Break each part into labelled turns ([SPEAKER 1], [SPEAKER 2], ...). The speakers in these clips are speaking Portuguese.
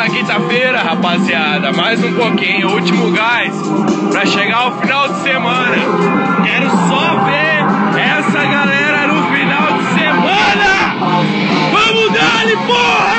[SPEAKER 1] na quinta-feira, rapaziada. Mais um pouquinho, último gás pra chegar ao final de semana. Quero só ver essa galera no final de semana. Vamos dar porra!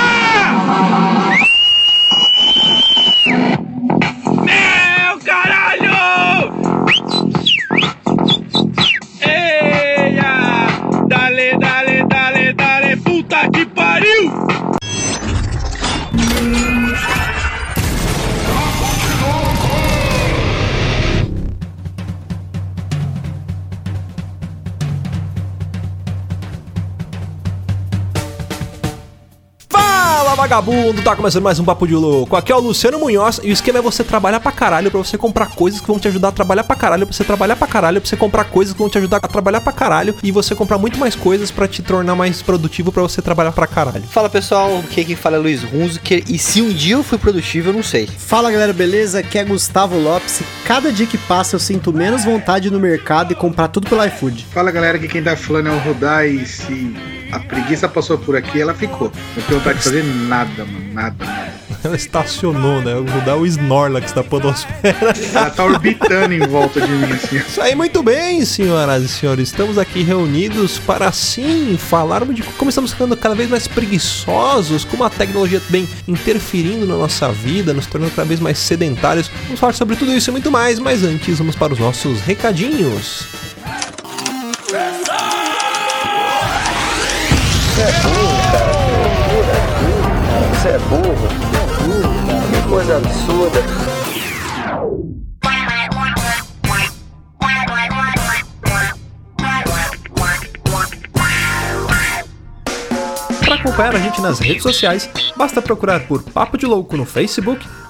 [SPEAKER 2] Vagabundo, tá começando mais um Papo de Louco. Aqui é o Luciano Munhoz e o esquema é você trabalhar pra caralho pra você comprar coisas que vão te ajudar a trabalhar pra caralho, pra você trabalhar pra caralho, pra você comprar coisas que vão te ajudar a trabalhar pra caralho e você comprar muito mais coisas pra te tornar mais produtivo pra você trabalhar pra caralho.
[SPEAKER 3] Fala pessoal, aqui quem fala é Luiz Hunziker e se um dia eu fui produtivo, eu não sei.
[SPEAKER 4] Fala galera, beleza? Aqui é Gustavo Lopes. Cada dia que passa eu sinto menos vontade no mercado e comprar tudo pelo iFood.
[SPEAKER 5] Fala galera, aqui quem tá falando é o Rodar e se a preguiça passou por aqui, ela ficou. Não tenho vontade de fazer nada, mano, nada, nada.
[SPEAKER 2] Ela estacionou, né? Vou dar o Snorlax da podosfera.
[SPEAKER 5] Ela tá orbitando em volta de mim, assim.
[SPEAKER 2] Isso aí, muito bem, senhoras e senhores. Estamos aqui reunidos para sim falarmos de como estamos ficando cada vez mais preguiçosos, como a tecnologia vem interferindo na nossa vida, nos tornando cada vez mais sedentários. Vamos falar sobre tudo isso e muito mais, mas antes vamos para os nossos recadinhos.
[SPEAKER 6] Você é burro. Que coisa absurda.
[SPEAKER 2] Para acompanhar a gente nas redes sociais, basta procurar por Papo de Louco no Facebook,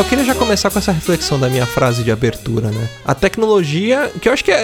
[SPEAKER 2] Eu queria já começar com essa reflexão da minha frase de abertura, né? A tecnologia, que eu acho que é-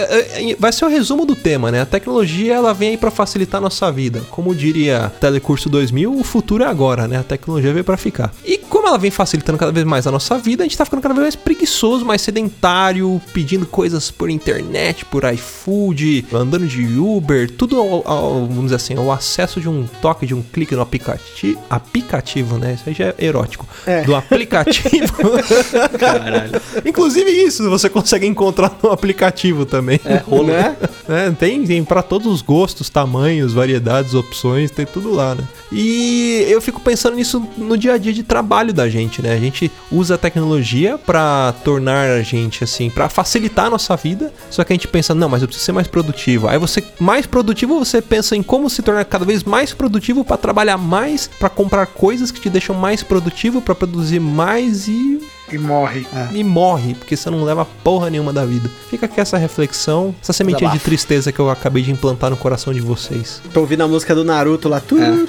[SPEAKER 2] é- é- vai ser o resumo do tema, né? A tecnologia ela vem aí pra facilitar a nossa vida. Como diria Telecurso 2000, o futuro é agora, né? A tecnologia veio pra ficar. E como ela vem facilitando cada vez mais a nossa vida, a gente tá ficando cada vez mais preguiçoso, mais sedentário, pedindo coisas por internet, por iFood, andando de Uber, tudo ao, ao- vamos dizer assim, ao acesso de um toque, de um clique no aplicativo, aplicativo, né? Isso aí já é erótico.
[SPEAKER 4] É.
[SPEAKER 2] Do aplicativo.
[SPEAKER 3] Caralho.
[SPEAKER 2] Inclusive isso, você consegue encontrar no aplicativo também.
[SPEAKER 3] É, rolo,
[SPEAKER 4] Né?
[SPEAKER 2] É, tem, tem para todos os gostos, tamanhos, variedades, opções, tem tudo lá, né? E eu fico pensando nisso no dia a dia de trabalho da gente, né? A gente usa a tecnologia pra tornar a gente assim, pra facilitar a nossa vida. Só que a gente pensa, não, mas eu preciso ser mais produtivo. Aí você mais produtivo, você pensa em como se tornar cada vez mais produtivo pra trabalhar mais, pra comprar coisas que te deixam mais produtivo, pra produzir mais e
[SPEAKER 5] E morre.
[SPEAKER 2] e morre, porque você não leva porra nenhuma da vida. Fica aqui essa reflexão, essa sementinha de tristeza que eu acabei de implantar no coração de vocês.
[SPEAKER 4] Tô ouvindo a música do Naruto lá, tururu,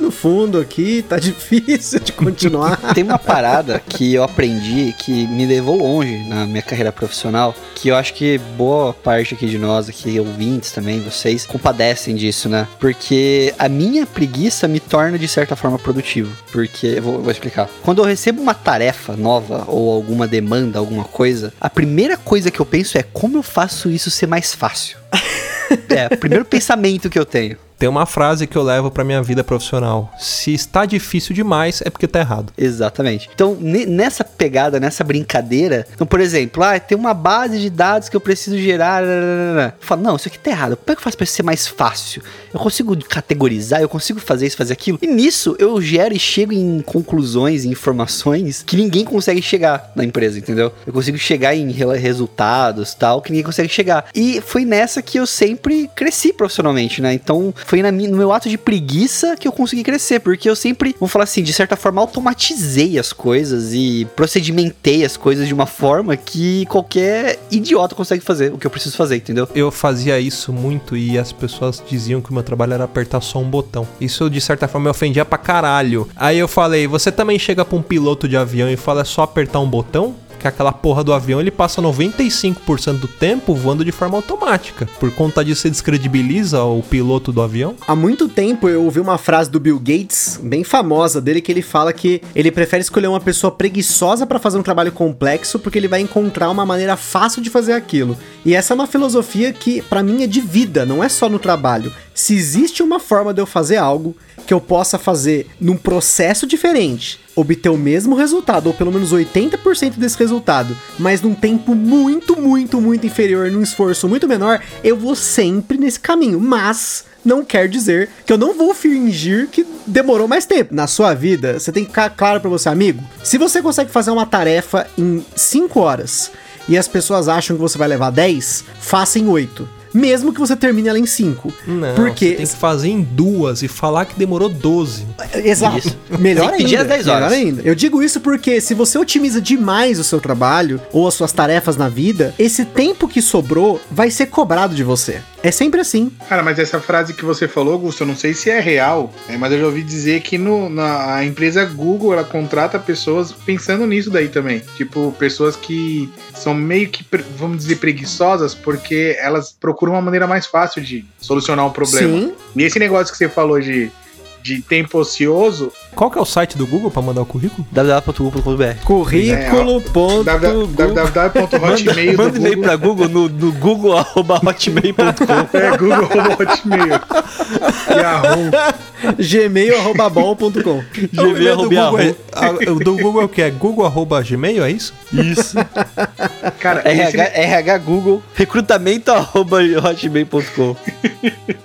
[SPEAKER 4] no fundo aqui, tá difícil de continuar.
[SPEAKER 3] Tem uma parada que eu aprendi que me levou longe na minha carreira profissional, que eu acho que boa parte aqui de nós, aqui, ouvintes também, vocês, compadecem disso, né? Porque a minha preguiça me torna, de certa forma, produtivo. Porque, eu vou, vou explicar. Quando eu recebo uma tarefa nova ou alguma demanda, alguma coisa, a primeira coisa que eu penso é como eu faço isso ser mais fácil. é, o primeiro pensamento que eu tenho.
[SPEAKER 2] Tem uma frase que eu levo pra minha vida profissional. Se está difícil demais, é porque tá errado.
[SPEAKER 3] Exatamente. Então, ne- nessa pegada, nessa brincadeira, então, por exemplo, ah, tem uma base de dados que eu preciso gerar. Eu falo, não, isso aqui tá errado. Como é que eu faço pra ser mais fácil? Eu consigo categorizar, eu consigo fazer isso, fazer aquilo. E nisso eu gero e chego em conclusões, em informações que ninguém consegue chegar na empresa, entendeu? Eu consigo chegar em resultados tal, que ninguém consegue chegar. E foi nessa que eu sempre cresci profissionalmente, né? Então foi na no meu ato de preguiça que eu consegui crescer, porque eu sempre, vamos falar assim, de certa forma automatizei as coisas e procedimentei as coisas de uma forma que qualquer idiota consegue fazer o que eu preciso fazer, entendeu?
[SPEAKER 2] Eu fazia isso muito e as pessoas diziam que o meu trabalho era apertar só um botão. Isso, de certa forma, me ofendia pra caralho. Aí eu falei, você também chega pra um piloto de avião e fala, é só apertar um botão? Que aquela porra do avião ele passa 95% do tempo voando de forma automática. Por conta disso, você descredibiliza o piloto do avião?
[SPEAKER 4] Há muito tempo eu ouvi uma frase do Bill Gates, bem famosa dele, que ele fala que ele prefere escolher uma pessoa preguiçosa pra fazer um trabalho complexo, porque ele vai encontrar uma maneira fácil de fazer aquilo. E essa é uma filosofia que, pra mim, é de vida, não é só no trabalho. Se existe uma forma de eu fazer algo que eu possa fazer num processo diferente, obter o mesmo resultado, ou pelo menos 80% desse resultado, mas num tempo muito, muito, muito inferior, num esforço muito menor, eu vou sempre nesse caminho. Mas não quer dizer que eu não vou fingir que demorou mais tempo. Na sua vida, você tem que ficar claro pra você, amigo. Se você consegue fazer uma tarefa em 5 horas e as pessoas acham que você vai levar 10, faça em 8. Mesmo que você termine ela em 5.
[SPEAKER 2] Não,
[SPEAKER 4] Porque
[SPEAKER 2] você tem que fazer em duas e falar que demorou 12.
[SPEAKER 4] Exato.
[SPEAKER 3] Isso.
[SPEAKER 4] Melhor
[SPEAKER 3] pedir
[SPEAKER 4] ainda.
[SPEAKER 3] às 10 horas.
[SPEAKER 4] Melhor ainda. Eu digo isso porque se você otimiza demais o seu trabalho ou as suas tarefas na vida, esse tempo que sobrou vai ser cobrado de você. É sempre assim.
[SPEAKER 5] Cara, mas essa frase que você falou, Augusto, eu não sei se é real, né, mas eu já ouvi dizer que no, na a empresa Google ela contrata pessoas pensando nisso daí também. Tipo, pessoas que são meio que, vamos dizer, preguiçosas, porque elas procuram uma maneira mais fácil de solucionar um problema.
[SPEAKER 4] Sim.
[SPEAKER 5] E esse negócio que você falou de, de tempo ocioso,
[SPEAKER 2] Qual que é o site do Google pra mandar o currículo?
[SPEAKER 3] www.google.br
[SPEAKER 4] Currículo.
[SPEAKER 5] www.hotmail
[SPEAKER 3] Manda e-mail
[SPEAKER 5] Google.
[SPEAKER 3] pra Google no, no google.hotmail.com
[SPEAKER 5] É, Google Hotmail. Yahoo.
[SPEAKER 4] gmail.bom.com
[SPEAKER 2] O e-mail do
[SPEAKER 3] Gmail,
[SPEAKER 2] Google, é, o do Google é o que? É google.gmail, é isso?
[SPEAKER 3] Isso.
[SPEAKER 5] Cara, esse,
[SPEAKER 3] RH, RH Google, recrutamento arroba hotmail.com.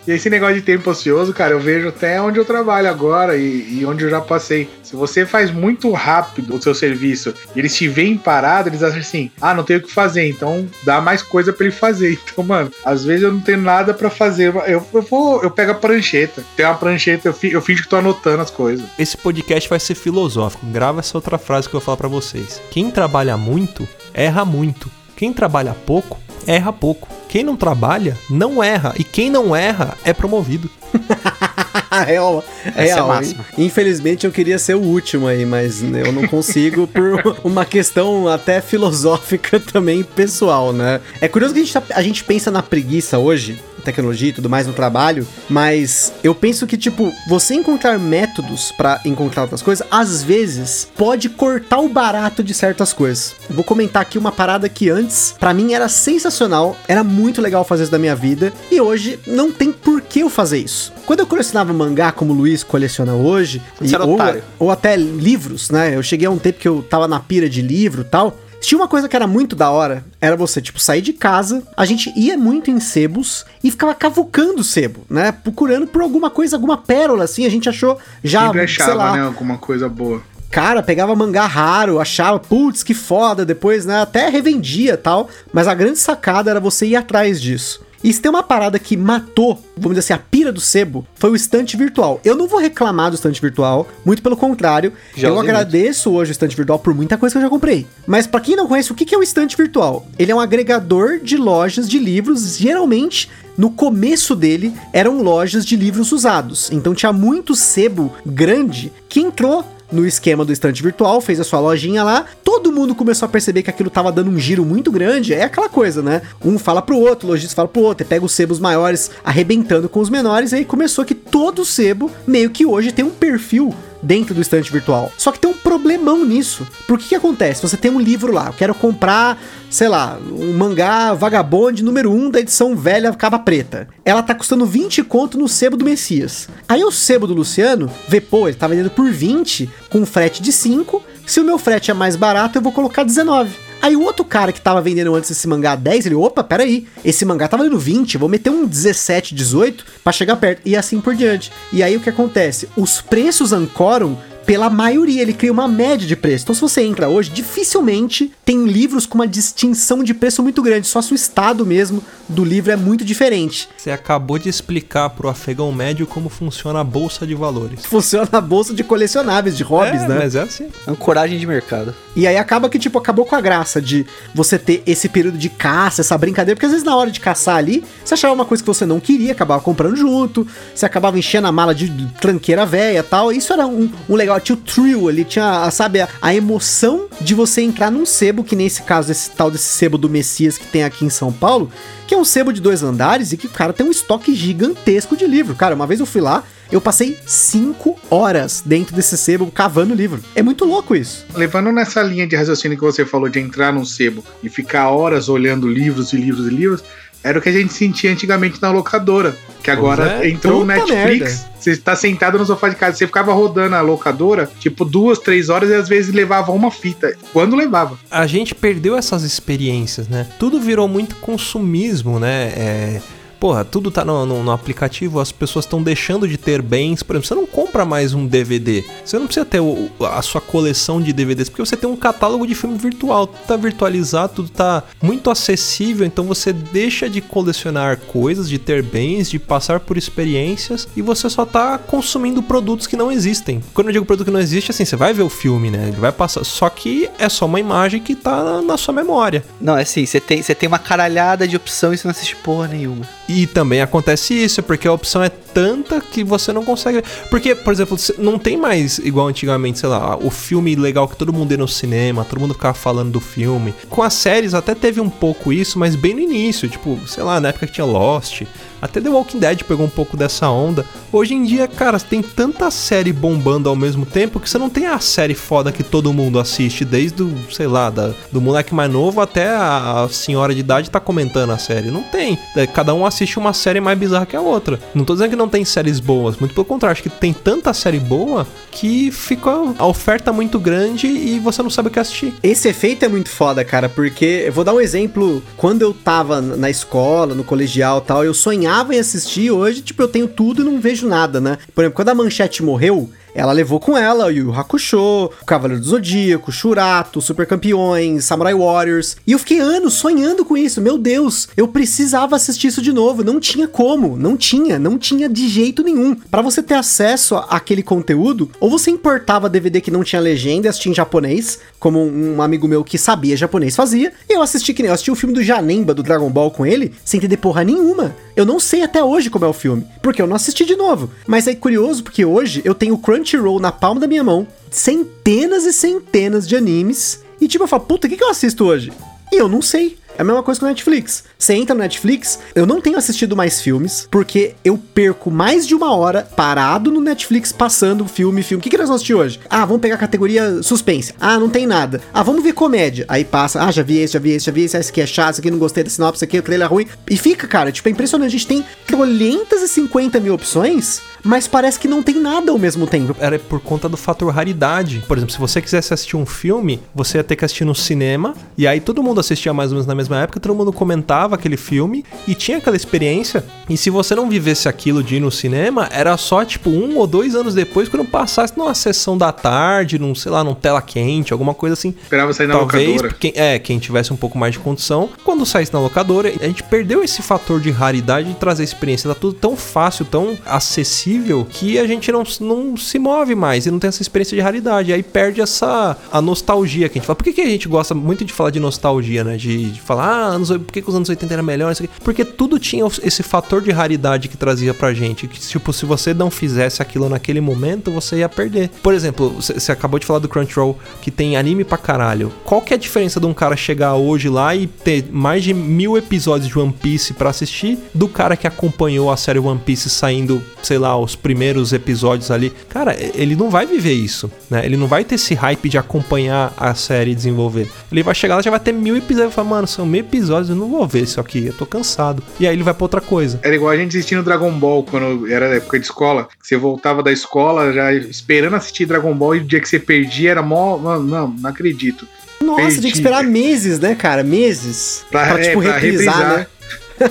[SPEAKER 5] E esse negócio de tempo ocioso, cara, eu vejo até onde eu trabalho agora e, e onde eu já passei. Se você faz muito rápido o seu serviço e eles te veem parado, eles acham assim: ah, não tenho o que fazer, então dá mais coisa pra ele fazer. Então, mano, às vezes eu não tenho nada pra fazer. Eu, eu vou, eu pego a prancheta. Tem uma prancheta, eu, fi, eu fingo que tô anotando as coisas.
[SPEAKER 2] Esse podcast vai ser filosófico. Grava essa outra frase que eu vou falar pra vocês. Quem trabalha muito, erra muito. Quem trabalha pouco, erra pouco. Quem não trabalha, não erra. E quem não erra, é promovido.
[SPEAKER 4] real,
[SPEAKER 3] é
[SPEAKER 4] real. hein? Infelizmente eu queria ser o último aí, mas eu não consigo por uma questão até filosófica também pessoal, né? É curioso que a gente, tá- a gente pensa na preguiça hoje, tecnologia e tudo mais no trabalho, mas eu penso que, tipo, você encontrar métodos pra encontrar outras coisas, às vezes pode cortar o barato de certas coisas. Eu Vou comentar aqui uma parada que antes, pra mim, era sensacional, era muito legal fazer isso da minha vida, e hoje não tem por que eu fazer isso. Quando eu colecionava mangá, como o Luiz coleciona hoje,
[SPEAKER 3] era
[SPEAKER 4] ou, ou até livros, né? Eu cheguei a um tempo que eu tava na pira de livro e tal. Tinha uma coisa que era muito da hora, era você, tipo, sair de casa, a gente ia muito em sebos e ficava cavucando sebo, né? Procurando por alguma coisa, alguma pérola, assim, a gente achou já,
[SPEAKER 5] Sempre
[SPEAKER 4] sei
[SPEAKER 5] achava,
[SPEAKER 4] lá,
[SPEAKER 5] né, alguma coisa boa.
[SPEAKER 4] Cara, pegava mangá raro, achava, putz, que foda, depois, né, até revendia tal, mas a grande sacada era você ir atrás disso. E se tem uma parada que matou, vamos dizer assim, a pira do sebo, foi o estante virtual. Eu não vou reclamar do estante virtual, muito pelo contrário.
[SPEAKER 3] Já
[SPEAKER 4] eu agradeço hoje o estante virtual por muita coisa que eu já comprei. Mas pra quem não conhece, o que que é o estante virtual? Ele é um agregador de lojas de livros, geralmente no começo dele eram lojas de livros usados. Então tinha muito sebo grande que entrou no esquema do estante virtual, fez a sua lojinha lá, todo mundo começou a perceber que aquilo tava dando um giro muito grande, é aquela coisa, né? Um fala pro outro, o lojista fala pro outro, e pega os sebos maiores arrebentando com os menores, e aí começou que todo sebo, meio que hoje tem um perfil dentro do estante virtual. Só que tem um problemão nisso. Por que que acontece? Você tem um livro lá, eu quero comprar, sei lá, um mangá Vagabond número 1 da edição velha capa preta. Ela tá custando 20 conto no sebo do Messias. Aí o sebo do Luciano vê, pô, ele tá vendendo por 20 com frete de 5. Se o meu frete é mais barato, eu vou colocar 19. Aí o outro cara que tava vendendo antes esse mangá a 10, ele, opa, peraí, esse mangá tá valendo 20, vou meter um 17, 18 pra chegar perto, e assim por diante. E aí o que acontece? Os preços ancoram pela maioria, ele cria uma média de preço. Então, se você entra hoje, dificilmente tem livros com uma distinção de preço muito grande. Só se o estado mesmo do livro é muito diferente.
[SPEAKER 2] Você acabou de explicar pro afegão médio como funciona a bolsa de valores.
[SPEAKER 4] Funciona a bolsa de colecionáveis, de hobbies,
[SPEAKER 2] é,
[SPEAKER 4] né?
[SPEAKER 2] Mas é assim.
[SPEAKER 3] Ancoragem de mercado.
[SPEAKER 4] E aí acaba que, tipo, acabou com a graça de você ter esse período de caça, essa brincadeira, porque às vezes na hora de caçar ali, você achava uma coisa que você não queria, acabava comprando junto, você acabava enchendo a mala de tranqueira velha e tal. Isso era um, um legal, tinha o thrill ali, tinha, sabe, a, a emoção de você entrar num sebo, que nesse caso, esse tal desse sebo do Messias que tem aqui em São Paulo, que é um sebo de dois andares e que, cara, tem um estoque gigantesco de livro. Cara, uma vez eu fui lá, eu passei cinco horas dentro desse sebo cavando livro. É muito louco isso.
[SPEAKER 5] Levando nessa linha de raciocínio que você falou de entrar num sebo e ficar horas olhando livros e livros e livros, era o que a gente sentia antigamente na locadora. Que agora
[SPEAKER 2] é.
[SPEAKER 5] entrou o Netflix,
[SPEAKER 4] merda.
[SPEAKER 5] você tá sentado no sofá de casa, você ficava rodando a locadora, tipo, duas, três horas e às vezes levava uma fita. Quando levava.
[SPEAKER 2] a gente perdeu essas experiências, né? Tudo virou muito consumismo, né? É, porra, tudo tá no, no- no aplicativo, as pessoas estão deixando de ter bens. Por exemplo, você não compra mais um DVD. Você não precisa ter o- a sua coleção de DVDs, porque você tem um catálogo de filme virtual. Tudo tá virtualizado, tudo tá muito acessível, então você deixa de colecionar coisas, de ter bens, de passar por experiências e você só tá consumindo produtos que não existem. Quando eu digo produto que não existe, assim, você vai ver o filme, né? Ele vai passar. Só que é só uma imagem que tá na- sua memória.
[SPEAKER 3] Não, é assim, você tem, você tem uma caralhada de opção e você não assiste porra nenhuma.
[SPEAKER 2] E também acontece isso, porque a opção é tanta que você não consegue. Porque, por exemplo, não tem mais igual antigamente, sei lá, o filme legal que todo mundo ia no cinema, todo mundo ficava falando do filme. Com as séries até teve um pouco isso, mas bem no início, tipo, sei lá, na época que tinha Lost. Até The Walking Dead pegou um pouco dessa onda. Hoje em dia, cara, tem tanta série bombando ao mesmo tempo que você não tem a série foda que todo mundo assiste, desde o, sei lá, da- do moleque mais novo até a, a senhora de idade tá comentando a série. Não tem. É, Cada um assiste uma série mais bizarra que a outra. Não tô dizendo que não tem séries boas, muito pelo contrário, acho que tem tanta série boa que fica a oferta muito grande e você não sabe o que assistir.
[SPEAKER 4] Esse efeito é muito foda, cara, porque eu vou dar um exemplo. Quando eu tava na escola, no colegial tal, eu sonhava em assistir. Hoje, tipo, eu tenho tudo e não vejo nada, né? Por exemplo, quando a Manchete morreu, ela levou com ela o Yu Hakusho, o Cavaleiro do Zodíaco, Shurato, Super Campeões, Samurai Warriors. E eu fiquei anos sonhando com isso. Meu Deus, eu precisava assistir isso de novo. Não tinha como, não tinha, não tinha de jeito nenhum. Pra você ter acesso àquele conteúdo, ou você importava DVD que não tinha legenda e assistia em japonês, como um amigo meu que sabia japonês fazia. E eu assisti que nem eu assisti o filme do Janemba do Dragon Ball com ele, sem entender porra nenhuma. Eu não sei até hoje como é o filme, porque eu não assisti de novo. Mas é curioso porque hoje eu tenho o Crunchyroll na palma da minha mão, centenas e centenas de animes, e tipo, eu falo, puta, o que, que eu assisto hoje? E eu não sei. É a mesma coisa com o Netflix. Você entra no Netflix, eu não tenho assistido mais filmes, porque eu perco mais de uma hora parado no Netflix passando filme, filme. O que, que nós vamos assistir hoje? Ah, vamos pegar a categoria suspense. Ah, não tem nada. Ah, vamos ver comédia. Aí passa, ah, já vi esse, já vi esse, já vi esse, esse aqui é chato, esse aqui não gostei da sinopse, esse aqui o trailer é ruim. E fica, cara, tipo, é impressionante. A gente tem 350 mil opções, mas parece que não tem nada ao mesmo tempo.
[SPEAKER 2] Era por conta do fator raridade. Por exemplo, se você quisesse assistir um filme, você ia ter que assistir no cinema, e aí todo mundo assistia mais ou menos na mesma época, todo mundo comentava aquele filme e tinha aquela experiência. E se você não vivesse aquilo de ir no cinema, era só tipo um ou dois anos depois, quando passasse numa sessão da tarde, num, sei lá, num tela quente, alguma coisa assim.
[SPEAKER 5] Esperava sair na
[SPEAKER 2] Talvez,
[SPEAKER 5] locadora.
[SPEAKER 2] quem, é, quem tivesse um pouco mais de condição, quando saísse na locadora, a gente perdeu esse fator de raridade de trazer experiência. Tá tudo tão fácil, tão acessível, que a gente não, não se move mais e não tem essa experiência de raridade. Aí perde essa a nostalgia que a gente fala. Por que, que a gente gosta muito de falar de nostalgia, né? De, de falar, ah, anos, por que, que os anos 80 era melhor? Porque tudo tinha esse fator fator de raridade que trazia pra gente. Que, tipo, se você não fizesse aquilo naquele momento, você ia perder. Por exemplo, você acabou de falar do Crunchyroll, que tem anime pra caralho. Qual que é a diferença de um cara chegar hoje lá e ter mais de mil episódios de One Piece pra assistir, do cara que acompanhou a série One Piece saindo, sei lá, os primeiros episódios ali? Cara, ele não vai viver isso, né? Ele não vai ter esse hype de acompanhar a série e desenvolver. Ele vai chegar lá já vai ter mil episódios e falar, mano, são mil episódios, eu não vou ver isso aqui, eu tô cansado. E aí ele vai pra outra coisa.
[SPEAKER 5] Era igual a gente assistindo Dragon Ball quando era época de escola. Você voltava da escola já esperando assistir Dragon Ball e o dia que você perdia era mó. Mano, não, não acredito.
[SPEAKER 4] Nossa,
[SPEAKER 5] Perdi.
[SPEAKER 4] tinha que esperar meses, né, cara? Meses.
[SPEAKER 5] Pra-
[SPEAKER 4] Pra,
[SPEAKER 5] é,
[SPEAKER 4] tipo,
[SPEAKER 5] pra
[SPEAKER 4] reprisar,
[SPEAKER 5] reprisar.
[SPEAKER 4] né?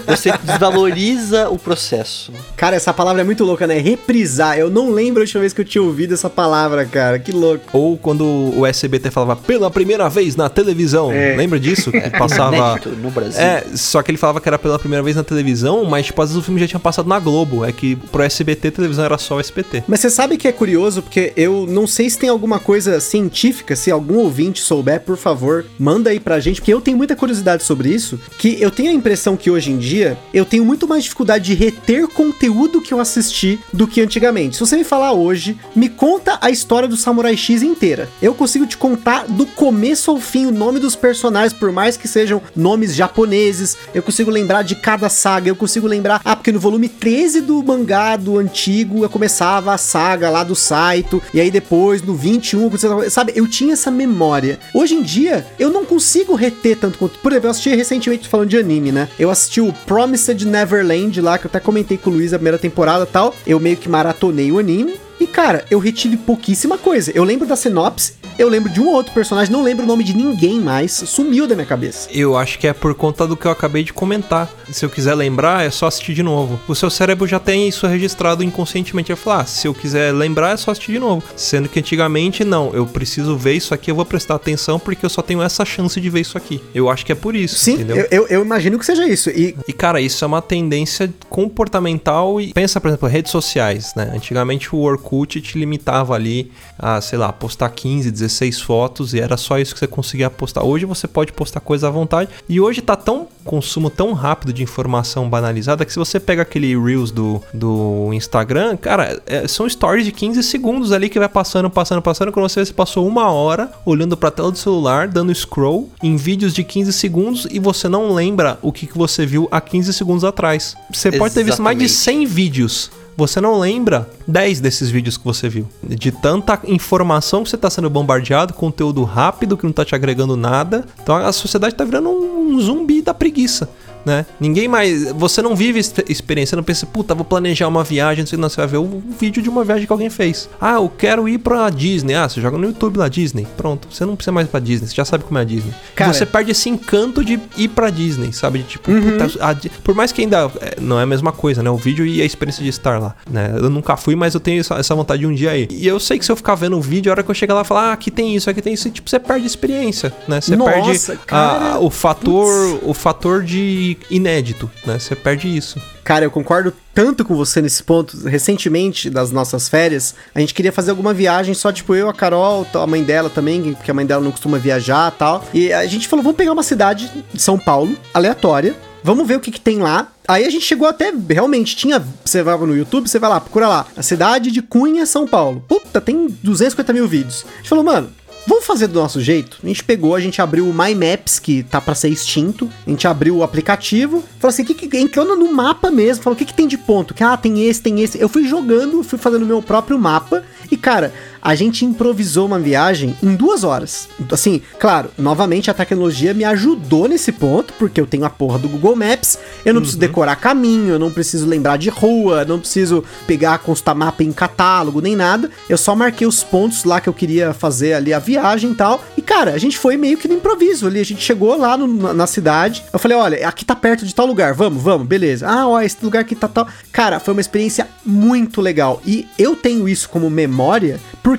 [SPEAKER 3] Você desvaloriza o processo.
[SPEAKER 4] Cara, essa palavra é muito louca, né? Reprisar. Eu não lembro a última vez que eu tinha ouvido essa palavra, cara. Que louco.
[SPEAKER 2] Ou quando o SBT falava pela primeira vez na televisão.
[SPEAKER 5] É.
[SPEAKER 2] Lembra disso? Que passava.
[SPEAKER 3] No Brasil.
[SPEAKER 2] É, só que ele falava que era pela primeira vez na televisão, mas tipo, às vezes o filme já tinha passado na Globo. É que pro SBT televisão era só o SBT.
[SPEAKER 4] Mas você sabe que é curioso, porque eu não sei se tem alguma coisa científica, se algum ouvinte souber, por favor, manda aí pra gente, porque eu tenho muita curiosidade sobre isso, que eu tenho a impressão que hoje em dia eu tenho muito mais dificuldade de reter conteúdo que eu assisti do que antigamente. Se você me falar hoje, me conta a história do Samurai X inteira. Eu consigo te contar do começo ao fim o nome dos personagens, por mais que sejam nomes japoneses, eu consigo lembrar de cada saga, eu consigo lembrar, ah, porque no volume 13 do mangá do antigo eu começava a saga lá do Saito, e aí depois no 21, você- sabe, eu tinha essa memória. Hoje em dia, eu não consigo reter tanto conteúdo. Por exemplo, eu assisti recentemente falando de anime, né? Eu assisti o Promised Neverland lá, que eu até comentei com o Luiz a primeira temporada e tal. Eu meio que maratonei o anime. E, cara, eu retive pouquíssima coisa. Eu lembro da sinopse, eu lembro de um ou outro personagem, não lembro o nome de ninguém mais. Sumiu da minha cabeça.
[SPEAKER 2] Eu acho que é por conta do que eu acabei de comentar. Se eu quiser lembrar, é só assistir de novo. O seu cérebro já tem isso registrado inconscientemente. Eu falar, ah, se eu quiser lembrar, é só assistir de novo. Sendo que antigamente, não, eu preciso ver isso aqui, eu vou prestar atenção porque eu só tenho essa chance de ver isso aqui. Eu acho que é por isso,
[SPEAKER 4] Sim,
[SPEAKER 2] entendeu?
[SPEAKER 4] eu, eu, eu imagino que seja isso. E
[SPEAKER 2] E, cara, isso é uma tendência comportamental e pensa, por exemplo, redes sociais, né? Antigamente o Orkut te limitava ali a, sei lá, postar 15, 16 fotos e era só isso que você conseguia postar. Hoje você pode postar coisa à vontade e hoje tá tão consumo tão rápido de informação banalizada que se você pega aquele Reels do, do Instagram, cara, é- são stories de 15 segundos ali que vai passando, passando, passando. Quando você você passou uma hora olhando pra tela do celular, dando scroll em vídeos de 15 segundos e você não lembra o que, que você viu há 15 segundos atrás. Você pode ter visto mais de
[SPEAKER 3] Exatamente.
[SPEAKER 2] 100 vídeos. Você não lembra 10 desses vídeos que você viu. De tanta informação que você tá sendo bombardeado, conteúdo rápido que não tá te agregando nada. Então a sociedade tá virando um zumbi da preguiça. Né? Ninguém mais. Você não vive expe- experiência, você não pensa, puta, vou planejar uma viagem, não sei, não, você vai ver o vídeo de uma viagem que alguém fez. Ah, eu quero ir pra Disney. Ah, você joga no YouTube lá, Disney. Pronto, você não precisa mais ir pra Disney, você já sabe como é a Disney.
[SPEAKER 4] Cara-
[SPEAKER 2] você perde esse encanto de ir pra Disney, sabe? De tipo, puta, a por mais que ainda é, não é a mesma coisa, né? O vídeo e a experiência de estar lá, né? Eu nunca fui, mas eu tenho essa, essa vontade de um dia ir. E eu sei que se eu ficar vendo o vídeo, a hora que eu chegar lá e falar, ah, aqui tem isso, aqui tem isso, e, tipo, você perde a experiência, né? Você
[SPEAKER 4] Nossa,
[SPEAKER 2] perde a-
[SPEAKER 4] cara.
[SPEAKER 2] o fator, o fator de inédito, né? Você perde isso.
[SPEAKER 4] Cara, eu concordo tanto com você nesse ponto. Recentemente, das nossas férias, a gente queria fazer alguma viagem, só tipo eu, a Carol, a mãe dela também, porque a mãe dela não costuma viajar tal. E a gente falou, vamos pegar uma cidade de São Paulo, aleatória, vamos ver o que, que tem lá. Aí a gente chegou até, realmente, tinha. Você vai no YouTube, você vai lá, procura lá, a cidade de Cunha, São Paulo. Puta, tem 250 mil vídeos. A gente falou, mano, Vamos fazer do nosso jeito? A gente pegou, a gente abriu o My Maps, que tá pra ser extinto. A gente abriu o aplicativo. Falou assim, que, que, entrou no mapa mesmo. Falou, o que, que tem de ponto? Que, ah, tem esse, tem esse. Eu fui jogando, fui fazendo o meu próprio mapa. E, cara, a gente improvisou uma viagem em duas horas. Assim, claro, novamente a tecnologia me ajudou nesse ponto, porque eu tenho a porra do Google Maps. Eu não preciso decorar caminho, eu não preciso lembrar de rua, não preciso pegar, consultar mapa em catálogo, nem nada. Eu só marquei os pontos lá que eu queria fazer ali a viagem e tal. E, cara, a gente foi meio que no improviso ali. A gente chegou lá no- na, na cidade. Eu falei, olha, aqui tá perto de tal lugar, vamos, vamos, beleza. Ah, ó, esse lugar aqui tá tal. Cara, foi uma experiência muito legal. E eu tenho isso como memória porque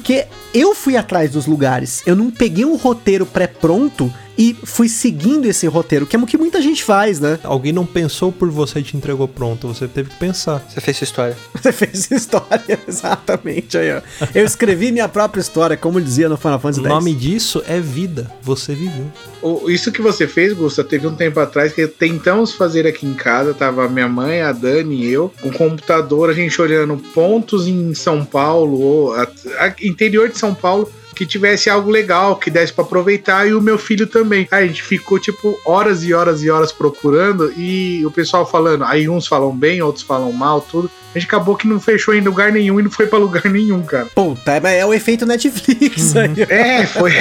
[SPEAKER 4] eu fui atrás dos lugares. Eu não peguei um roteiro pré-pronto e fui seguindo esse roteiro, que é o que muita gente faz, né?
[SPEAKER 2] Alguém não pensou por você e te entregou pronto, você teve que pensar.
[SPEAKER 3] Você fez sua história.
[SPEAKER 4] Você fez história, exatamente aí, ó. Eu escrevi minha própria história, como dizia no Final Fantasy
[SPEAKER 2] O
[SPEAKER 4] X.
[SPEAKER 2] nome disso é vida, você viveu.
[SPEAKER 5] O- Isso que você fez, Gusta, teve um tempo atrás que tentamos fazer aqui em casa. Tava minha mãe, a Dani e eu, com o computador, a gente olhando pontos em São Paulo, ou a- a- interior de São Paulo, que tivesse algo legal, que desse pra aproveitar, e o meu filho também. Aí a gente ficou, tipo, horas e horas e horas procurando, e o pessoal falando, aí uns falam bem, outros falam mal, tudo. A gente acabou que não fechou em lugar nenhum e não foi pra lugar nenhum, cara.
[SPEAKER 4] Puta, é, é o efeito Netflix aí.
[SPEAKER 5] É, foi.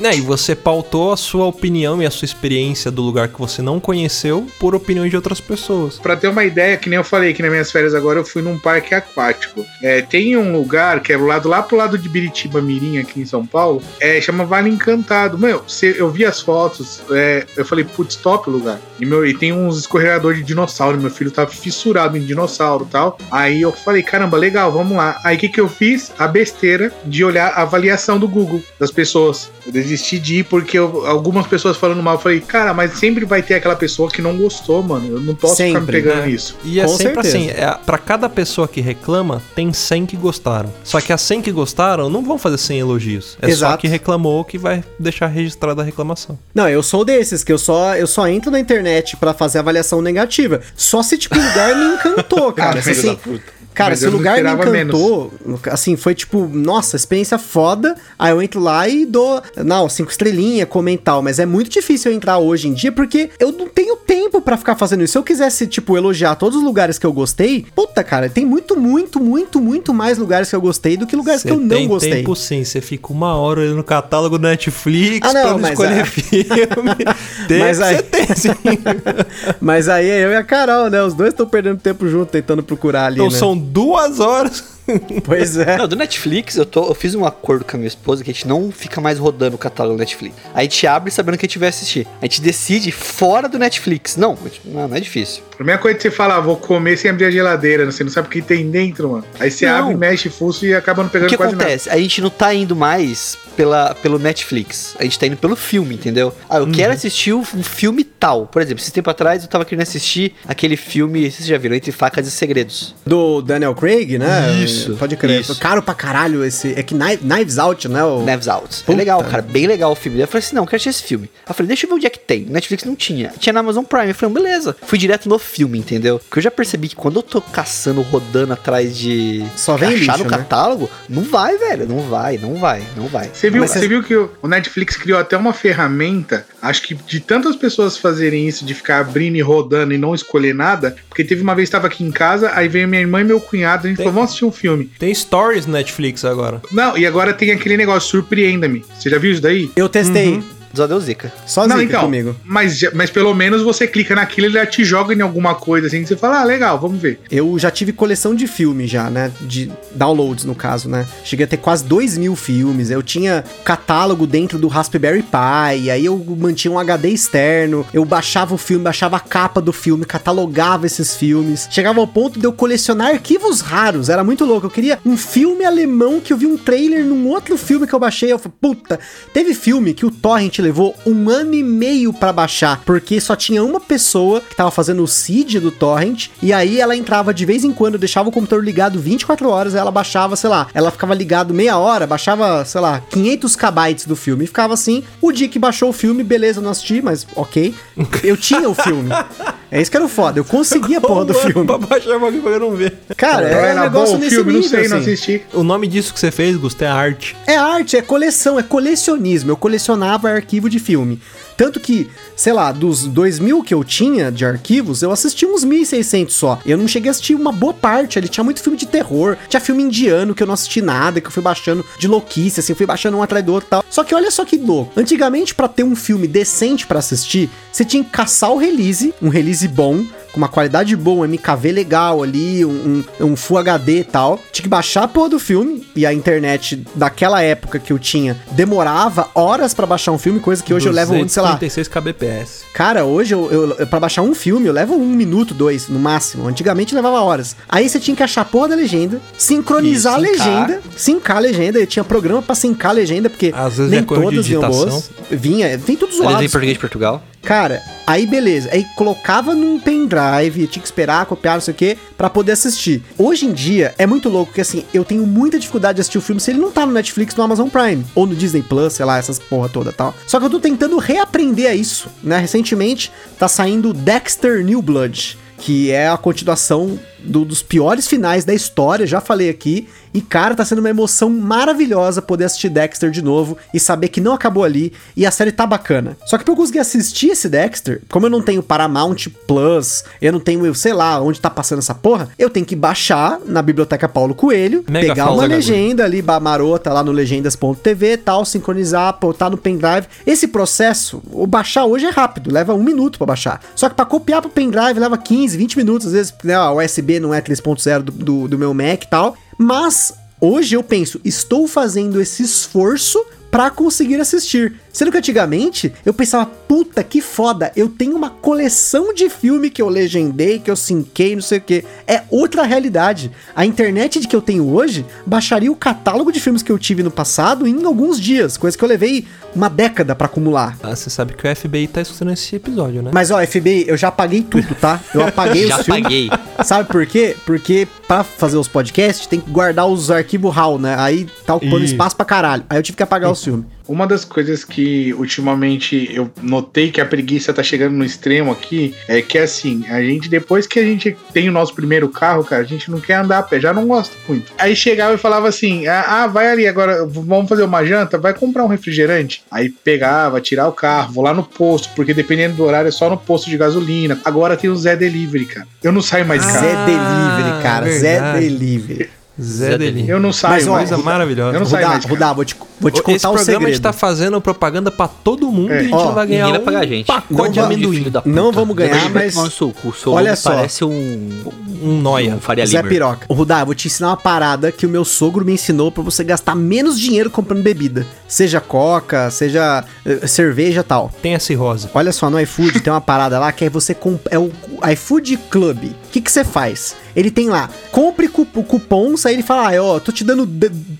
[SPEAKER 2] Né, e você pautou a sua opinião e a sua experiência do lugar que você não conheceu por opiniões de outras pessoas.
[SPEAKER 5] Pra ter uma ideia, que nem eu falei que nas minhas férias agora eu fui num parque aquático. É, tem um lugar que é do lado, lá pro lado de Biritiba Mirim, aqui em São Paulo, é, chama Vale Encantado. Meu, cê- eu vi as fotos, é, eu falei, putz, top o lugar. E, meu, e tem uns escorregadores de dinossauro, meu filho tá fissurado em dinossauro e tal. Aí eu falei, caramba, legal, vamos lá. Aí o que, que eu fiz? A besteira de olhar a avaliação do Google das pessoas. Eu desisti de ir porque eu- algumas pessoas falando mal, eu falei, cara, mas sempre vai ter aquela pessoa que não gostou, mano. Eu não posso ficar me
[SPEAKER 4] Sempre,
[SPEAKER 5] pegando
[SPEAKER 2] né?
[SPEAKER 5] nisso.
[SPEAKER 2] E é
[SPEAKER 4] Com
[SPEAKER 2] sempre
[SPEAKER 4] certeza.
[SPEAKER 2] assim, é, pra cada pessoa que reclama, tem 100 que gostaram. Só que as 100 que gostaram não vão fazer 100 elogios. É só
[SPEAKER 4] Exato.
[SPEAKER 2] que reclamou que vai deixar registrada a reclamação.
[SPEAKER 4] Não, eu sou desses, que eu só, eu só entro na internet pra fazer avaliação negativa. Só se, tipo, o lugar me encantou, cara.
[SPEAKER 5] Ah,
[SPEAKER 4] Se, assim. Cara,
[SPEAKER 5] Mas
[SPEAKER 4] se
[SPEAKER 5] eu
[SPEAKER 4] o
[SPEAKER 5] não
[SPEAKER 4] lugar me encantou, assim, foi tipo, nossa, experiência foda. Aí eu entro lá e dou, não, cinco estrelinhas, comentar. Mas é muito difícil eu entrar hoje em dia porque eu não tenho tempo pra ficar fazendo isso. Se eu quisesse, tipo, elogiar todos os lugares que eu gostei, puta, cara, tem muito, muito, muito, muito mais lugares que eu gostei do que lugares
[SPEAKER 2] Você
[SPEAKER 4] que eu não
[SPEAKER 2] tem
[SPEAKER 4] gostei.
[SPEAKER 2] tempo sim, você fica uma hora olhando o catálogo do Netflix
[SPEAKER 4] Ah, não,
[SPEAKER 2] pra não
[SPEAKER 4] mas
[SPEAKER 2] escolher
[SPEAKER 4] é-
[SPEAKER 2] filme. Tempo
[SPEAKER 4] Mas aí-
[SPEAKER 2] você tem sim.
[SPEAKER 4] Mas aí é eu e a Carol, né? Os dois estão perdendo tempo junto tentando procurar ali,
[SPEAKER 2] Então
[SPEAKER 4] né?
[SPEAKER 2] são duas horas.
[SPEAKER 4] Pois é.
[SPEAKER 3] Não, do Netflix, eu, tô, eu fiz um acordo com a minha esposa que a gente não fica mais rodando o catálogo do Netflix. A gente abre sabendo que a gente vai assistir. A gente decide fora do Netflix. Não, não, não é difícil.
[SPEAKER 5] A primeira coisa que você fala, ah, vou comer sem abrir a geladeira, você não sabe o que tem dentro, mano. Aí você
[SPEAKER 3] Não.
[SPEAKER 5] abre, mexe, fuço e acaba não
[SPEAKER 3] O
[SPEAKER 5] pegando
[SPEAKER 3] que
[SPEAKER 5] quase
[SPEAKER 3] acontece? A gente não tá indo mais pela, pelo Netflix. A gente tá indo pelo filme, entendeu? Ah, eu quero assistir um um filme tal. Por exemplo, esse tempo atrás eu tava querendo assistir aquele filme, vocês já viram, Entre Facas e Segredos.
[SPEAKER 4] Do Daniel Craig, né?
[SPEAKER 3] Isso,
[SPEAKER 4] Pode crer.
[SPEAKER 3] isso.
[SPEAKER 4] Caro pra caralho esse. É que Knives, Out, né? O...
[SPEAKER 3] Knives Out.
[SPEAKER 4] Puta.
[SPEAKER 3] É legal, cara. Bem legal o filme. Eu falei assim, não, eu quero assistir esse filme. Eu falei, deixa eu ver onde é que tem. Netflix não tinha. Tinha na Amazon Prime. Eu falei, beleza. Fui direto no filme, entendeu? Porque eu já percebi que quando eu tô caçando, rodando atrás de
[SPEAKER 4] Só vem
[SPEAKER 3] achar
[SPEAKER 4] lixo,
[SPEAKER 3] no
[SPEAKER 4] né?
[SPEAKER 3] catálogo, não vai, velho. Não vai, não vai, não vai.
[SPEAKER 5] Você viu, você viu que o Netflix criou até uma ferramenta, acho que de tantas pessoas fazerem isso, de ficar abrindo e rodando e não escolher nada, porque teve uma vez que estava aqui em casa, aí veio minha irmã e meu cunhado, a gente
[SPEAKER 2] Tem-
[SPEAKER 5] falou, vamos assistir um filme.
[SPEAKER 2] Tem stories no Netflix agora.
[SPEAKER 5] Não, e agora tem aquele negócio, surpreenda-me. Você já viu isso daí?
[SPEAKER 4] Eu testei.
[SPEAKER 3] Só deu zica.
[SPEAKER 4] Só
[SPEAKER 5] não,
[SPEAKER 4] zica
[SPEAKER 5] então,
[SPEAKER 4] comigo.
[SPEAKER 5] Mas, mas pelo menos você clica naquilo e ele já te joga em alguma coisa assim, que você fala, ah, legal, vamos ver.
[SPEAKER 4] Eu já tive coleção de filmes já, né? De downloads, no caso, né? Cheguei a ter quase 2 mil filmes. Eu tinha catálogo dentro do Raspberry Pi. Aí eu mantinha um HD externo. Eu baixava o filme, baixava a capa do filme, catalogava esses filmes. Chegava ao ponto de eu colecionar arquivos raros. Era muito louco. Eu queria um filme alemão que eu vi um trailer num outro filme que eu baixei. Eu falei, puta, teve filme que o Torrent levou um ano e meio pra baixar, porque só tinha uma pessoa que tava fazendo o seed do Torrent, e aí ela entrava de vez em quando, deixava o computador ligado 24 horas, ela baixava, sei lá, ela ficava ligado meia hora, baixava, sei lá, 500 kbytes do filme, e ficava assim. O dia que baixou o filme, beleza, não assisti, mas ok. Eu tinha o filme. É isso que era o foda, eu conseguia a porra do
[SPEAKER 2] Mano,
[SPEAKER 4] filme.
[SPEAKER 2] Pra baixar pra eu não ver.
[SPEAKER 4] Cara, é um
[SPEAKER 5] era
[SPEAKER 4] negócio
[SPEAKER 5] bom o
[SPEAKER 4] nesse
[SPEAKER 5] filme, não
[SPEAKER 4] nível,
[SPEAKER 5] sei, não
[SPEAKER 4] assim.
[SPEAKER 5] assisti.
[SPEAKER 2] O nome disso que você fez, Gusto, é arte.
[SPEAKER 4] É arte, é coleção, é colecionismo. Eu colecionava arquivo de filme. Tanto que, sei lá, dos 2 mil que eu tinha de arquivos, eu assisti uns 1.600 só. Eu não cheguei a assistir uma boa parte ali. Tinha muito filme de terror, tinha filme indiano que eu não assisti nada, que eu fui baixando de louquice, assim, eu fui baixando um atrás do outro e tal. Só que olha só que louco. Antigamente, pra ter um filme decente pra assistir, você tinha que caçar o release, um release bom, com uma qualidade boa, um MKV legal ali, um, um, um Full HD e tal. Tinha que baixar a porra do filme e a internet daquela época que eu tinha demorava horas pra baixar um filme, coisa que hoje eu levo, sei lá.
[SPEAKER 2] 256 kbps.
[SPEAKER 4] Cara, hoje eu, eu para baixar um filme eu levo um minuto, dois no máximo. Antigamente levava horas. Aí você tinha que achar a porra da legenda, sincronizar a legenda, sincar a legenda. Eu tinha programa pra sincar a legenda, porque
[SPEAKER 2] Às vezes
[SPEAKER 4] nem
[SPEAKER 2] é
[SPEAKER 4] todas vinham boas. Vinha, vem tudo
[SPEAKER 3] Às vezes
[SPEAKER 4] zoado.
[SPEAKER 3] em português de Portugal.
[SPEAKER 4] Cara, aí beleza. Aí colocava num pendrive, tinha que esperar, copiar, não sei o que, pra poder assistir. Hoje em dia é muito louco, porque assim, eu tenho muita dificuldade de assistir o filme se ele não tá no Netflix, no Amazon Prime, ou no Disney Plus, sei lá, essas porra toda tal. Só que eu tô tentando reaprender a isso, né? Recentemente tá saindo Dexter New Blood. Que é a continuação do- dos piores finais da história, já falei aqui. E, cara, tá sendo uma emoção maravilhosa poder assistir Dexter de novo e saber que não acabou ali e a série tá bacana. Só que pra eu conseguir assistir esse Dexter, como eu não tenho Paramount Plus, eu não tenho, sei lá, onde tá passando essa porra, eu tenho que baixar na biblioteca Paulo Coelho,
[SPEAKER 2] Mega
[SPEAKER 4] pegar uma legenda ali, marota lá no legendas.tv tal, sincronizar, botar no pendrive. Esse processo, o baixar hoje é rápido, leva um minuto pra baixar. Só que pra copiar pro pendrive leva 15, 20 minutos, às vezes, né, a USB não é 3.0 do, do, do meu Mac e tal. Mas hoje eu penso, estou fazendo esse esforço pra conseguir assistir. Sendo que antigamente eu pensava, puta que foda, eu tenho uma coleção de filme que eu legendei, que eu sinquei, não sei o que. É outra realidade. A internet de que eu tenho hoje baixaria o catálogo de filmes que eu tive no passado em alguns dias, coisa que eu levei uma década pra acumular.
[SPEAKER 2] Ah, você sabe que o FBI tá escutando esse episódio, né?
[SPEAKER 4] Mas ó, FBI, eu já apaguei tudo, tá? Eu apaguei
[SPEAKER 3] Já
[SPEAKER 4] os filmes.
[SPEAKER 3] paguei.
[SPEAKER 4] Sabe por quê? Porque pra fazer os podcasts tem que guardar os arquivos RAW, né? Aí tá ocupando
[SPEAKER 2] Ih.
[SPEAKER 4] espaço pra caralho. Aí eu tive que apagar os filmes.
[SPEAKER 5] Uma das coisas que ultimamente eu notei que a preguiça tá chegando no extremo aqui é que assim, a gente, depois que a gente tem o nosso primeiro carro, cara, a gente não quer andar a pé, já não gosta muito. Aí chegava e falava assim: ah, ah, vai ali agora, vamos fazer uma janta, vai comprar um refrigerante. Aí pegava, tirar o carro, vou lá no posto, porque dependendo do horário é só no posto de gasolina. Agora tem o Zé Delivery, cara. Eu não saio mais de
[SPEAKER 2] Ah,
[SPEAKER 5] casa.
[SPEAKER 4] Zé Delivery, cara. Zé. Delivery.
[SPEAKER 2] Zé
[SPEAKER 3] Zé
[SPEAKER 2] Deli.
[SPEAKER 5] Eu não saio
[SPEAKER 4] Mas, ó,
[SPEAKER 5] mais.
[SPEAKER 2] Coisa maravilhosa.
[SPEAKER 5] Eu não saio
[SPEAKER 4] Rudá,
[SPEAKER 5] mais de casa.
[SPEAKER 4] Rudá, vou te, vou te
[SPEAKER 2] Esse
[SPEAKER 4] contar o
[SPEAKER 2] programa a
[SPEAKER 4] segredo.
[SPEAKER 2] gente tá fazendo propaganda pra todo mundo
[SPEAKER 5] É.
[SPEAKER 2] e a gente
[SPEAKER 4] Ó,
[SPEAKER 2] não vai ganhar um
[SPEAKER 3] vai pagar a gente.
[SPEAKER 2] pacote de
[SPEAKER 4] Não
[SPEAKER 2] amendoim.
[SPEAKER 3] Da puta.
[SPEAKER 4] Não vamos ganhar, mas-
[SPEAKER 3] tomar no suco. O seu
[SPEAKER 4] Olha só.
[SPEAKER 3] parece um...
[SPEAKER 2] Um noia.
[SPEAKER 3] Um Faria
[SPEAKER 4] Zé
[SPEAKER 3] Limer.
[SPEAKER 4] Piroca. Rudá, eu vou te ensinar uma parada que o meu sogro me ensinou pra você gastar menos dinheiro comprando bebida. Seja coca, seja eh, cerveja e tal.
[SPEAKER 2] Tem a cirrose.
[SPEAKER 4] Olha só, no iFood tem uma parada lá que é você comp... é o iFood Club. O que que você faz? Ele tem lá, compre cu- cupons, aí ele fala, ah, ó, tô te dando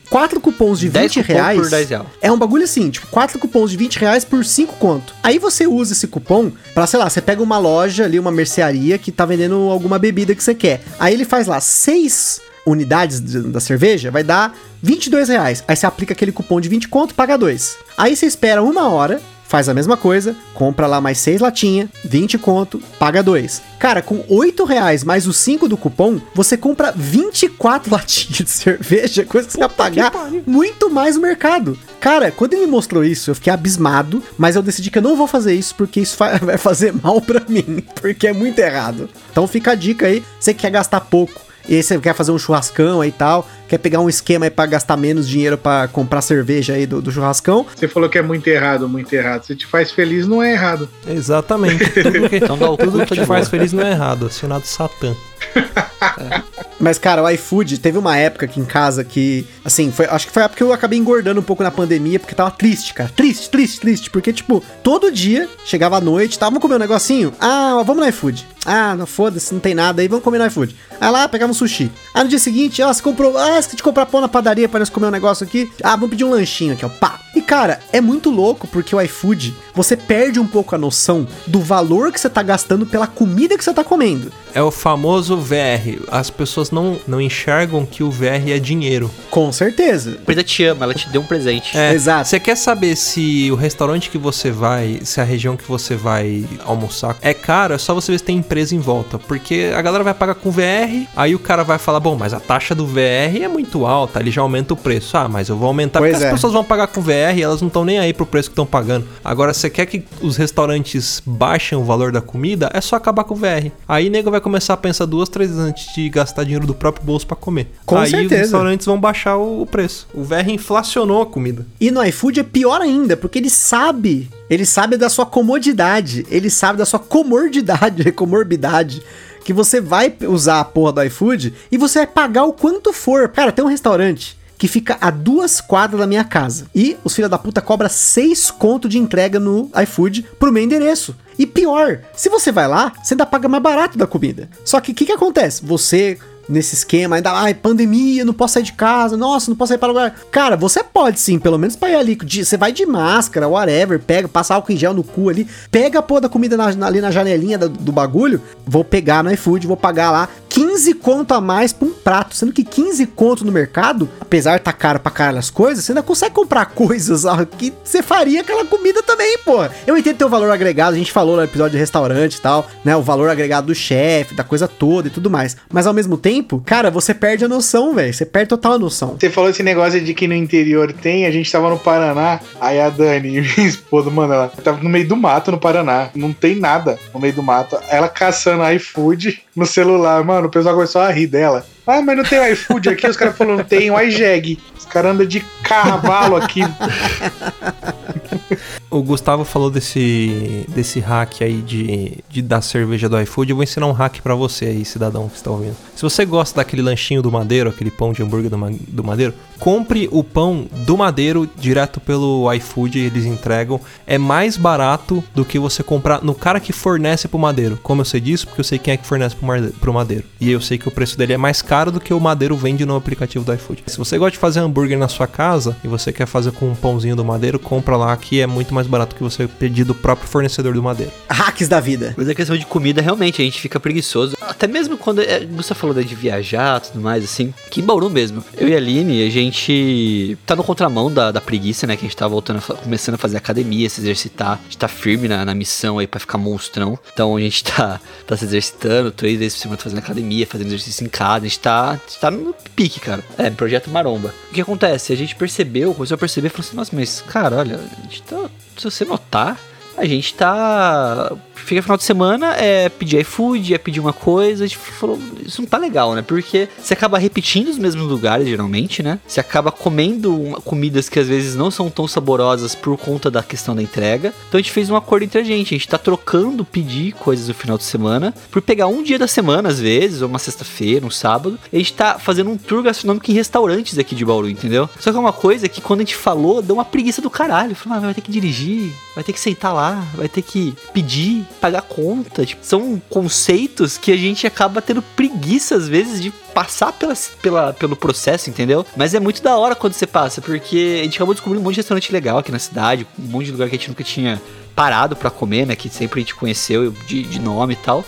[SPEAKER 4] quatro cupons de
[SPEAKER 3] 10
[SPEAKER 4] 20
[SPEAKER 3] cupom
[SPEAKER 4] reais.
[SPEAKER 3] Por 10 reais.
[SPEAKER 4] É um bagulho assim, tipo, quatro cupons de 20 reais por 5 conto. Aí você usa esse cupom pra, sei lá, você pega uma loja ali, uma mercearia que tá vendendo alguma bebida que você quer. Aí ele faz lá seis unidades de- da cerveja, vai dar 22 reais. Aí você aplica aquele cupom de 20 conto, paga dois. Aí você espera uma hora, faz a mesma coisa, compra lá mais seis latinhas, 20 conto, paga dois. Cara, com 8 reais mais os 5 do cupom, você compra 24 latinhas de cerveja, coisa que você vai pagar muito mais no mercado. Cara, quando ele me mostrou isso, eu fiquei abismado, mas eu decidi que eu não vou fazer isso porque isso vai fazer mal pra mim, porque é muito errado. Então fica a dica aí, você que quer gastar pouco, e aí você quer fazer um churrascão aí e tal, quer pegar um esquema aí pra gastar menos dinheiro pra comprar cerveja aí do, do churrascão,
[SPEAKER 5] Você falou que é muito errado, muito errado. Se te faz feliz, não é errado.
[SPEAKER 2] Exatamente. Tudo que,
[SPEAKER 3] Então
[SPEAKER 2] tudo que te faz feliz não é errado. Acionado Satã.
[SPEAKER 4] Mas, cara, o iFood teve uma época aqui em casa que, assim, foi, acho que foi a época que eu acabei engordando um pouco na pandemia, porque tava triste, cara. Triste, triste, triste. Porque, tipo, todo dia, chegava à noite, tá, vamos comer um negocinho? Ah, vamos no iFood. Ah, não foda-se, não tem nada aí, vamos comer no iFood. Aí lá, pegava um sushi. Aí no dia seguinte, ó, você comprou, ah, você te comprar pão na padaria pra nós comer um negócio aqui? Ah, vamos pedir um lanchinho aqui, ó, pá. E, cara, é muito louco porque o iFood, você perde um pouco a noção do valor que você tá gastando pela comida que você tá comendo.
[SPEAKER 2] É o famoso VR. As pessoas não, não enxergam que o VR é dinheiro.
[SPEAKER 4] Com certeza.
[SPEAKER 3] A empresa te ama, ela te deu um presente.
[SPEAKER 2] É,
[SPEAKER 4] Exato.
[SPEAKER 2] Você quer saber se o restaurante que você vai, se a região que você vai almoçar é caro, é só você ver se tem empresa em volta. Porque a galera vai pagar com VR, aí o cara vai falar, bom, mas a taxa do VR é muito alta, ele já aumenta o preço. Ah, mas eu vou aumentar
[SPEAKER 4] Pois
[SPEAKER 2] porque
[SPEAKER 4] é.
[SPEAKER 2] as pessoas vão pagar com VR e elas não estão nem aí pro preço que estão pagando. Agora, você quer que os restaurantes baixem o valor da comida, é só acabar com o VR. Aí nego vai começar a pensar duas, três vezes antes de gastar dinheiro do próprio bolso pra comer.
[SPEAKER 4] Com
[SPEAKER 2] Aí os
[SPEAKER 4] certeza.
[SPEAKER 2] restaurantes vão baixar o preço. O VR inflacionou a comida.
[SPEAKER 4] E no iFood é pior ainda, porque ele sabe. Ele sabe da sua comodidade. Ele sabe da sua comordidade, comorbidade. Que você vai usar a porra do iFood e você vai pagar o quanto for. Cara, tem um restaurante que fica a duas quadras da minha casa. E os filha da puta cobra seis conto de entrega no iFood pro meu endereço. E pior, se você vai lá, você ainda paga mais barato da comida. Só que o que, que acontece? Você nesse esquema, ainda, ai, pandemia, não posso sair de casa, nossa, não posso sair para lugar. Cara, você pode sim, pelo menos pra ir ali, você vai de máscara, whatever, pega, passa álcool em gel no cu ali, pega a porra da comida na- ali na janelinha da- do, bagulho, vou pegar no iFood, vou pagar lá 15 conto a mais pra um prato, sendo que 15 conto no mercado, apesar de tá caro pra caralho as coisas, você ainda consegue comprar coisas que você faria aquela comida também, porra. Eu entendo ter o valor agregado, a gente falou no episódio de restaurante e tal, né, o valor agregado do chefe, da coisa toda e tudo mais, mas ao mesmo tempo, cara, você perde a noção, velho, você perde total a noção.
[SPEAKER 5] Você falou esse negócio de que no interior tem, a gente tava no Paraná, aí a Dani, minha esposa, mano, ela tava no meio do mato no Paraná, não tem nada no meio do mato. Ela caçando iFood no celular, mano, o pessoal começou a rir dela. Ah, mas não tem iFood aqui? Os caras falaram, não tem o iJeg. Os caras andam de cavalo aqui.
[SPEAKER 2] O Gustavo falou desse, desse hack aí de, de da cerveja do iFood. Eu vou ensinar um hack pra você aí, cidadão que está ouvindo. Se você gosta daquele lanchinho do Madeiro, aquele pão de hambúrguer do, do Madeiro, compre o pão do Madeiro direto pelo iFood, eles entregam. É mais barato do que você comprar no cara que fornece pro Madeiro. Como eu sei disso? Porque eu sei quem é que fornece pro Madeiro. E eu sei que o preço dele é mais caro do que o Madeiro vende no aplicativo do iFood. Se você gosta de fazer hambúrguer na sua casa e você quer fazer com um pãozinho do Madeiro, compra lá que é muito mais barato que você pedir do próprio fornecedor do Madeiro.
[SPEAKER 4] Hacks da vida.
[SPEAKER 3] Mas a questão de comida, realmente, a gente fica preguiçoso. Até mesmo quando. É, você falou né, de viajar tudo mais, assim. Que em Bauru mesmo. Eu e a Aline, a gente tá no contramão da, da preguiça, né? Que a gente tá voltando, a começando a fazer academia, se exercitar. A gente tá firme na, na missão aí pra ficar monstrão. Então a gente tá, tá se exercitando três vezes por semana fazendo academia, fazendo exercício em casa. A gente tá, a gente tá no pique, cara. É, projeto Maromba. O que acontece? A gente percebeu, começou a perceber, falou assim: nossa, mas cara, olha, gente tá. Se você notar, a gente tá. Fica final de semana, é pedir iFood, é pedir uma coisa. A gente falou, isso não tá legal, né? Porque você acaba repetindo os mesmos lugares, geralmente, né? Você acaba comendo comidas que às vezes não são tão saborosas por conta da questão da entrega. Então a gente fez um acordo entre a gente. A gente tá trocando pedir coisas no final de semana por pegar um dia da semana, às vezes, ou uma sexta-feira, um sábado. A gente tá fazendo um tour gastronômico em restaurantes aqui de Bauru, entendeu? Só que é uma coisa que quando a gente falou, deu uma preguiça do caralho. Falei, ah, vai ter que dirigir, vai ter que sentar lá, vai ter que pedir, pagar conta. Tipo, são conceitos que a gente acaba tendo preguiça, às vezes, de passar pela, pela, pelo processo, entendeu? Mas é muito da hora quando você passa, porque a gente acabou descobrindo um monte de restaurante legal aqui na cidade, um monte de lugar que a gente nunca tinha parado pra comer, né? Que sempre a gente conheceu de, de nome e tal.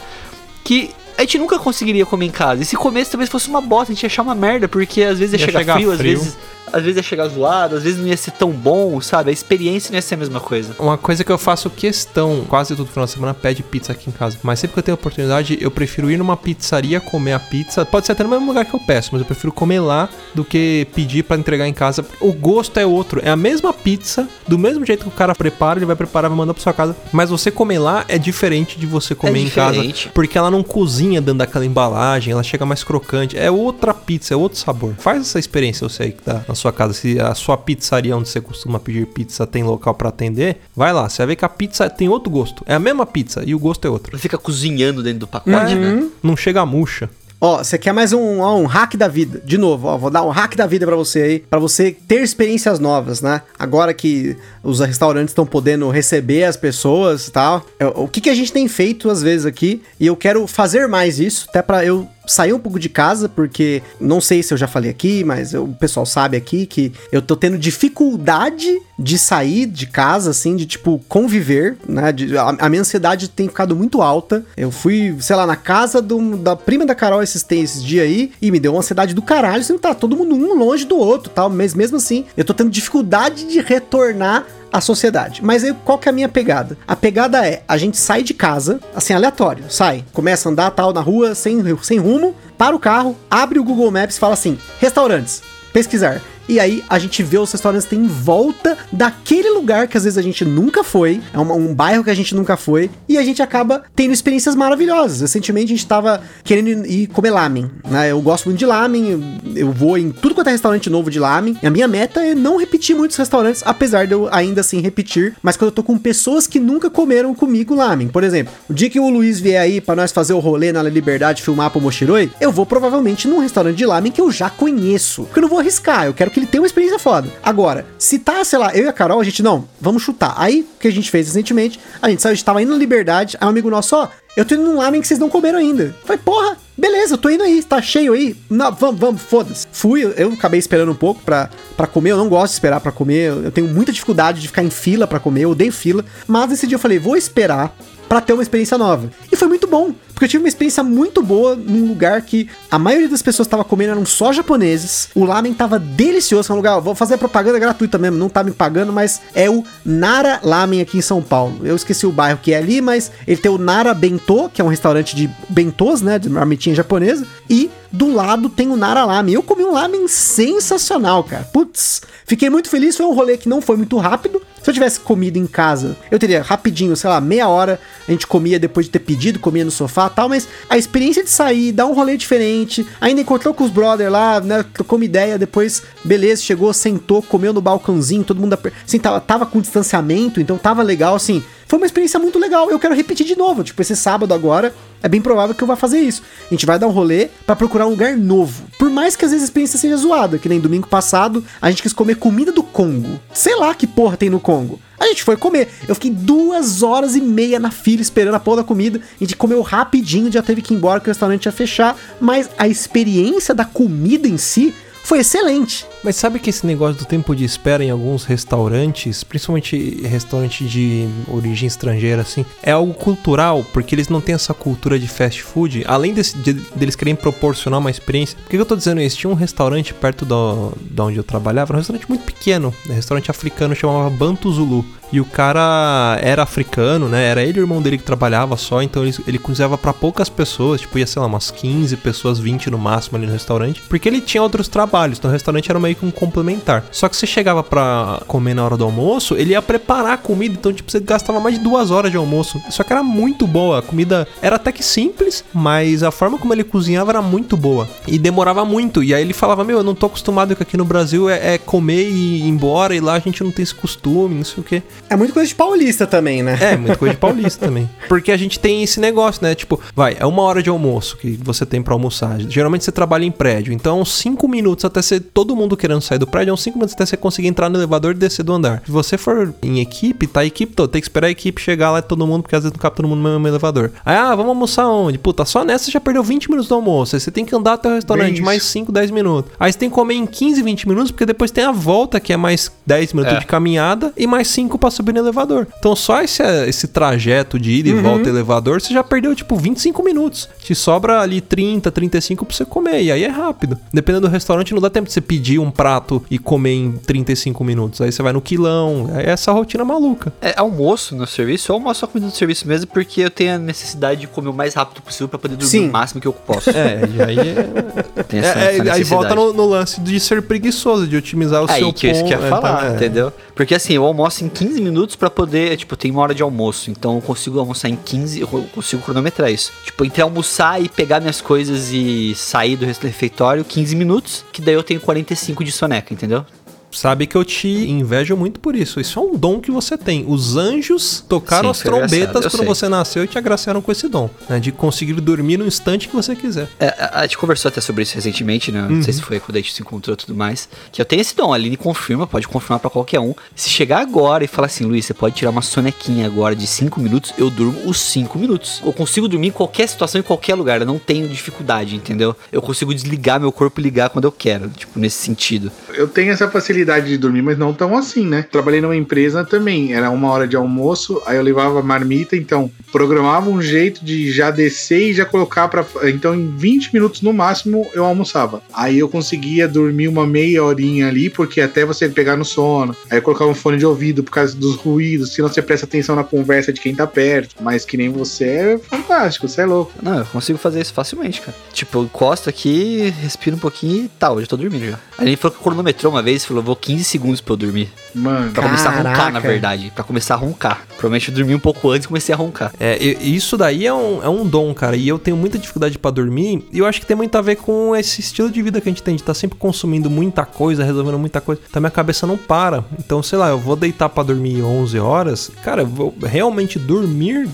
[SPEAKER 3] Que a gente nunca conseguiria comer em casa. E se comesse talvez fosse uma bosta, a gente ia achar uma merda, porque às vezes ia,
[SPEAKER 2] Ia
[SPEAKER 3] chegar,
[SPEAKER 2] chegar
[SPEAKER 3] frio, às
[SPEAKER 2] frio.
[SPEAKER 3] vezes. Às vezes ia chegar zoado, às vezes não ia ser tão bom, sabe? A experiência não ia ser a mesma coisa.
[SPEAKER 2] Uma coisa que eu faço questão, quase todo final de semana, pede pizza aqui em casa. Mas sempre que eu tenho oportunidade, eu prefiro ir numa pizzaria comer a pizza. Pode ser até no mesmo lugar que eu peço, mas eu prefiro comer lá do que pedir pra entregar em casa. O gosto é outro. É a mesma pizza, do mesmo jeito que o cara prepara, ele vai preparar e vai mandar pra sua casa. Mas você comer lá é diferente de você comer em casa.
[SPEAKER 3] diferente.
[SPEAKER 2] Porque ela não cozinha dentro daquela embalagem, ela chega mais crocante. É outra pizza, é outro sabor. Faz essa experiência, você aí que tá na sua casa. Se a sua pizzaria onde você costuma pedir pizza tem local pra atender, vai lá. Você vai ver que a pizza tem outro gosto. É a mesma pizza e o gosto é outro.
[SPEAKER 3] Fica cozinhando dentro do pacote, né?
[SPEAKER 2] Não chega murcha.
[SPEAKER 4] Ó, você quer mais um, ó, um hack da vida? De novo, ó, vou dar um hack da vida pra você aí, pra você ter experiências novas, né? Agora que os restaurantes estão podendo receber as pessoas e tal. é, O que, que a gente tem feito às vezes aqui? E eu quero fazer mais isso, até pra eu sair um pouco de casa, porque não sei se eu já falei aqui, mas eu- o pessoal sabe aqui que eu tô tendo dificuldade de sair de casa, assim, de tipo conviver, né? De- a, a minha ansiedade tem ficado muito alta. Eu fui, sei lá, na casa do- da prima da Carol esses, esses dias aí e me deu uma ansiedade do caralho, que tá todo mundo um longe do outro, tal. Mas mesmo assim, eu tô tendo dificuldade de retornar à sociedade. Mas aí, qual que é a minha pegada? A pegada é, a gente sai de casa, assim, aleatório, sai, começa a andar tal na rua, sem, sem rumo, para o carro, abre o Google Maps e fala assim, restaurantes, pesquisar. E aí a gente vê os restaurantes em volta daquele lugar que às vezes a gente nunca foi, é um, um bairro que a gente nunca foi, e a gente acaba tendo experiências maravilhosas. Recentemente a gente tava querendo ir comer lamen, né? Eu gosto muito de lamen, eu vou em tudo quanto é restaurante novo de lamen. E a minha meta é não repetir muitos restaurantes, apesar de eu ainda assim repetir, mas quando eu tô com pessoas que nunca comeram comigo lamen. Por exemplo, o dia que o Luiz vier aí para nós fazer o rolê na Liberdade filmar pro Mochiroi, eu vou provavelmente num restaurante de lamen que eu já conheço. Porque eu não vou arriscar, eu quero que ele tenha uma experiência foda. Agora, se tá, sei lá, eu e a Carol, a gente não, vamos chutar. Aí, o que a gente fez recentemente, a gente saiu, a gente tava indo na Liberdade, aí um amigo nosso, ó, eu tô indo num lamen que vocês não comeram ainda. Falei, porra, beleza, eu tô indo aí, tá cheio aí. Não, vamos, vamos, foda-se. Fui, eu acabei esperando um pouco pra, pra comer, eu não gosto de esperar pra comer, eu tenho muita dificuldade de ficar em fila pra comer, eu odeio fila. Mas nesse dia eu falei, vou esperar para ter uma experiência nova. E foi muito bom, porque eu tive uma experiência muito boa num lugar que a maioria das pessoas estava comendo eram só japoneses. O lamen tava delicioso, é um lugar, vou fazer propaganda gratuita mesmo, não tá me pagando, mas é o Nara Lamen aqui em São Paulo. Eu esqueci o bairro que é ali, mas ele tem o Nara Bento, que é um restaurante de bentos, né, de marmitinha japonesa, e do lado tem o Nara Lamen. Eu comi um lamen sensacional, cara. Putz, fiquei muito feliz, foi um rolê que não foi muito rápido. Se eu tivesse comido em casa, eu teria rapidinho, sei lá, meia hora, a gente comia depois de ter pedido, comia no sofá tal, mas a experiência de sair, dar um rolê diferente, ainda encontrou com os brothers lá, né, trocou uma ideia, depois, beleza, chegou, sentou, comeu no balcãozinho, todo mundo, assim, tava, tava com distanciamento, então tava legal, assim, foi uma experiência muito legal. Eu quero repetir de novo. Tipo, esse sábado agora, é bem provável que eu vá fazer isso. A gente vai dar um rolê para procurar um lugar novo. Por mais que às vezes a experiência seja zoada, que nem domingo passado, a gente quis comer comida do Congo. Sei lá que porra tem no Congo. A gente foi comer. Eu fiquei duas horas e meia na fila esperando a porra da comida. A gente comeu rapidinho, já teve que ir embora que o restaurante ia fechar. Mas a experiência da comida em si foi excelente.
[SPEAKER 2] Mas sabe que esse negócio do tempo de espera em alguns restaurantes, principalmente restaurante de origem estrangeira, assim, é algo cultural, porque eles não têm essa cultura de fast food, além desse, de, deles querem proporcionar uma experiência. Por que eu tô dizendo isso? Tinha um restaurante perto de onde eu trabalhava, um restaurante muito pequeno, um restaurante africano, chamava Bantu Zulu. E o cara era africano, né? Era ele e o irmão dele que trabalhava só, então ele, ele cozinhava para poucas pessoas, tipo, ia, sei lá, umas 15 pessoas, 20 no máximo ali no restaurante, porque ele tinha outros trabalhos, então o restaurante era meio que um complementar. Só que você chegava pra comer na hora do almoço, ele ia preparar a comida, então, tipo, você gastava mais de duas horas de almoço. Só que era muito boa, a comida era até que simples, mas a forma como ele cozinhava era muito boa. E demorava muito, e aí ele falava, meu, eu não tô acostumado que aqui no Brasil é, é comer e ir embora, e lá a gente não tem esse costume, não sei o quê.
[SPEAKER 4] É muito coisa de paulista também, né?
[SPEAKER 2] É, muita coisa de paulista também. Porque a gente tem esse negócio, né? Tipo, vai, é uma hora de almoço que você tem para almoçar. Geralmente você trabalha em prédio, então cinco minutos até ser todo mundo querendo sair do prédio, é uns cinco minutos até você conseguir entrar no elevador e descer do andar. Se você for em equipe, tá a equipe toda, tem que esperar a equipe chegar lá todo mundo, porque às vezes não cabe todo mundo no mesmo elevador. Aí, ah, vamos almoçar onde? Puta, só nessa você já perdeu 20 minutos do almoço. Aí você tem que andar até o restaurante mais 5, 10 minutos. Aí você tem que comer em 15, 20 minutos, porque depois tem a volta, que é mais 10 minutos
[SPEAKER 3] É.
[SPEAKER 2] de caminhada, e mais 5 pra subir no elevador. Então só esse, esse trajeto de ida e
[SPEAKER 4] Uhum.
[SPEAKER 2] volta elevador, você já perdeu tipo 25 minutos. Te sobra ali 30, 35 pra você comer. E aí é rápido. Dependendo do restaurante, não dá tempo de você pedir um prato e comer em 35 minutos. Aí você vai no quilão. É essa rotina maluca.
[SPEAKER 3] É almoço no serviço, eu almoço só comida do serviço mesmo, porque eu tenho a necessidade de comer o mais rápido possível pra poder dormir
[SPEAKER 4] Sim.
[SPEAKER 3] o máximo que eu posso.
[SPEAKER 2] É, e aí é.
[SPEAKER 3] Tem essa,
[SPEAKER 2] É,
[SPEAKER 3] essa
[SPEAKER 2] é, aí volta no, no lance de ser preguiçoso, de otimizar o
[SPEAKER 3] Aí
[SPEAKER 2] seu
[SPEAKER 3] que é isso que eu ia
[SPEAKER 2] ponto,
[SPEAKER 3] falar,
[SPEAKER 2] é, tá, é.
[SPEAKER 3] entendeu? Porque assim, eu almoço em 15 minutos pra poder, tipo, tem uma hora de almoço, então eu consigo almoçar em 15, eu consigo cronometrar isso. Tipo, entre almoçar e pegar minhas coisas e sair do refeitório, 15 minutos, que daí eu tenho 45 de soneca, entendeu?
[SPEAKER 2] Sabe que eu te invejo muito por isso. Isso é um dom que você tem. Os anjos tocaram
[SPEAKER 3] Sim,
[SPEAKER 2] as
[SPEAKER 3] agraciado,
[SPEAKER 2] trombetas quando
[SPEAKER 3] sei.
[SPEAKER 2] você nasceu e te agraciaram com esse dom, né? De conseguir dormir no instante que você quiser.
[SPEAKER 3] É, a, a gente conversou até sobre isso recentemente, né? Não sei se foi quando a gente se encontrou e tudo mais. Que eu tenho esse dom, a Aline confirma, pode confirmar pra qualquer um. Se chegar agora e falar assim, Luiz, você pode tirar uma sonequinha agora de 5 minutos, eu durmo os 5 minutos. Eu consigo dormir em qualquer situação, em qualquer lugar. Eu não tenho dificuldade, entendeu? Eu consigo desligar meu corpo e ligar quando eu quero, tipo, nesse sentido.
[SPEAKER 5] Eu tenho essa facilidade de dormir, mas não tão assim, né? Trabalhei numa empresa também, era uma hora de almoço, aí eu levava marmita, então programava um jeito de já descer e já colocar pra. Então, em 20 minutos no máximo, eu almoçava. Aí eu conseguia dormir uma meia horinha ali, porque até você pegar no sono. Aí eu colocava um fone de ouvido por causa dos ruídos, senão você presta atenção na conversa de quem tá perto. Mas que nem você é fantástico, você é louco.
[SPEAKER 3] Não, eu consigo fazer isso facilmente, cara. Tipo, eu encosto aqui, respiro um pouquinho e tal, eu já tô dormindo já. Aí ele falou que cronometrou uma vez, falou, vou 15 segundos pra eu dormir.
[SPEAKER 5] Mano,
[SPEAKER 3] Pra começar a roncar,
[SPEAKER 4] Caraca.
[SPEAKER 3] na verdade. Pra começar a roncar. Provavelmente eu dormi um pouco antes e comecei a roncar.
[SPEAKER 2] É, isso daí é um, é um dom, cara. E eu tenho muita dificuldade pra dormir. E eu acho que tem muito a ver com esse estilo de vida que a gente tem, de estar sempre consumindo muita coisa, resolvendo muita coisa. Então minha cabeça não para. Então, sei lá, eu vou deitar pra dormir 11 horas. Cara, eu vou realmente dormir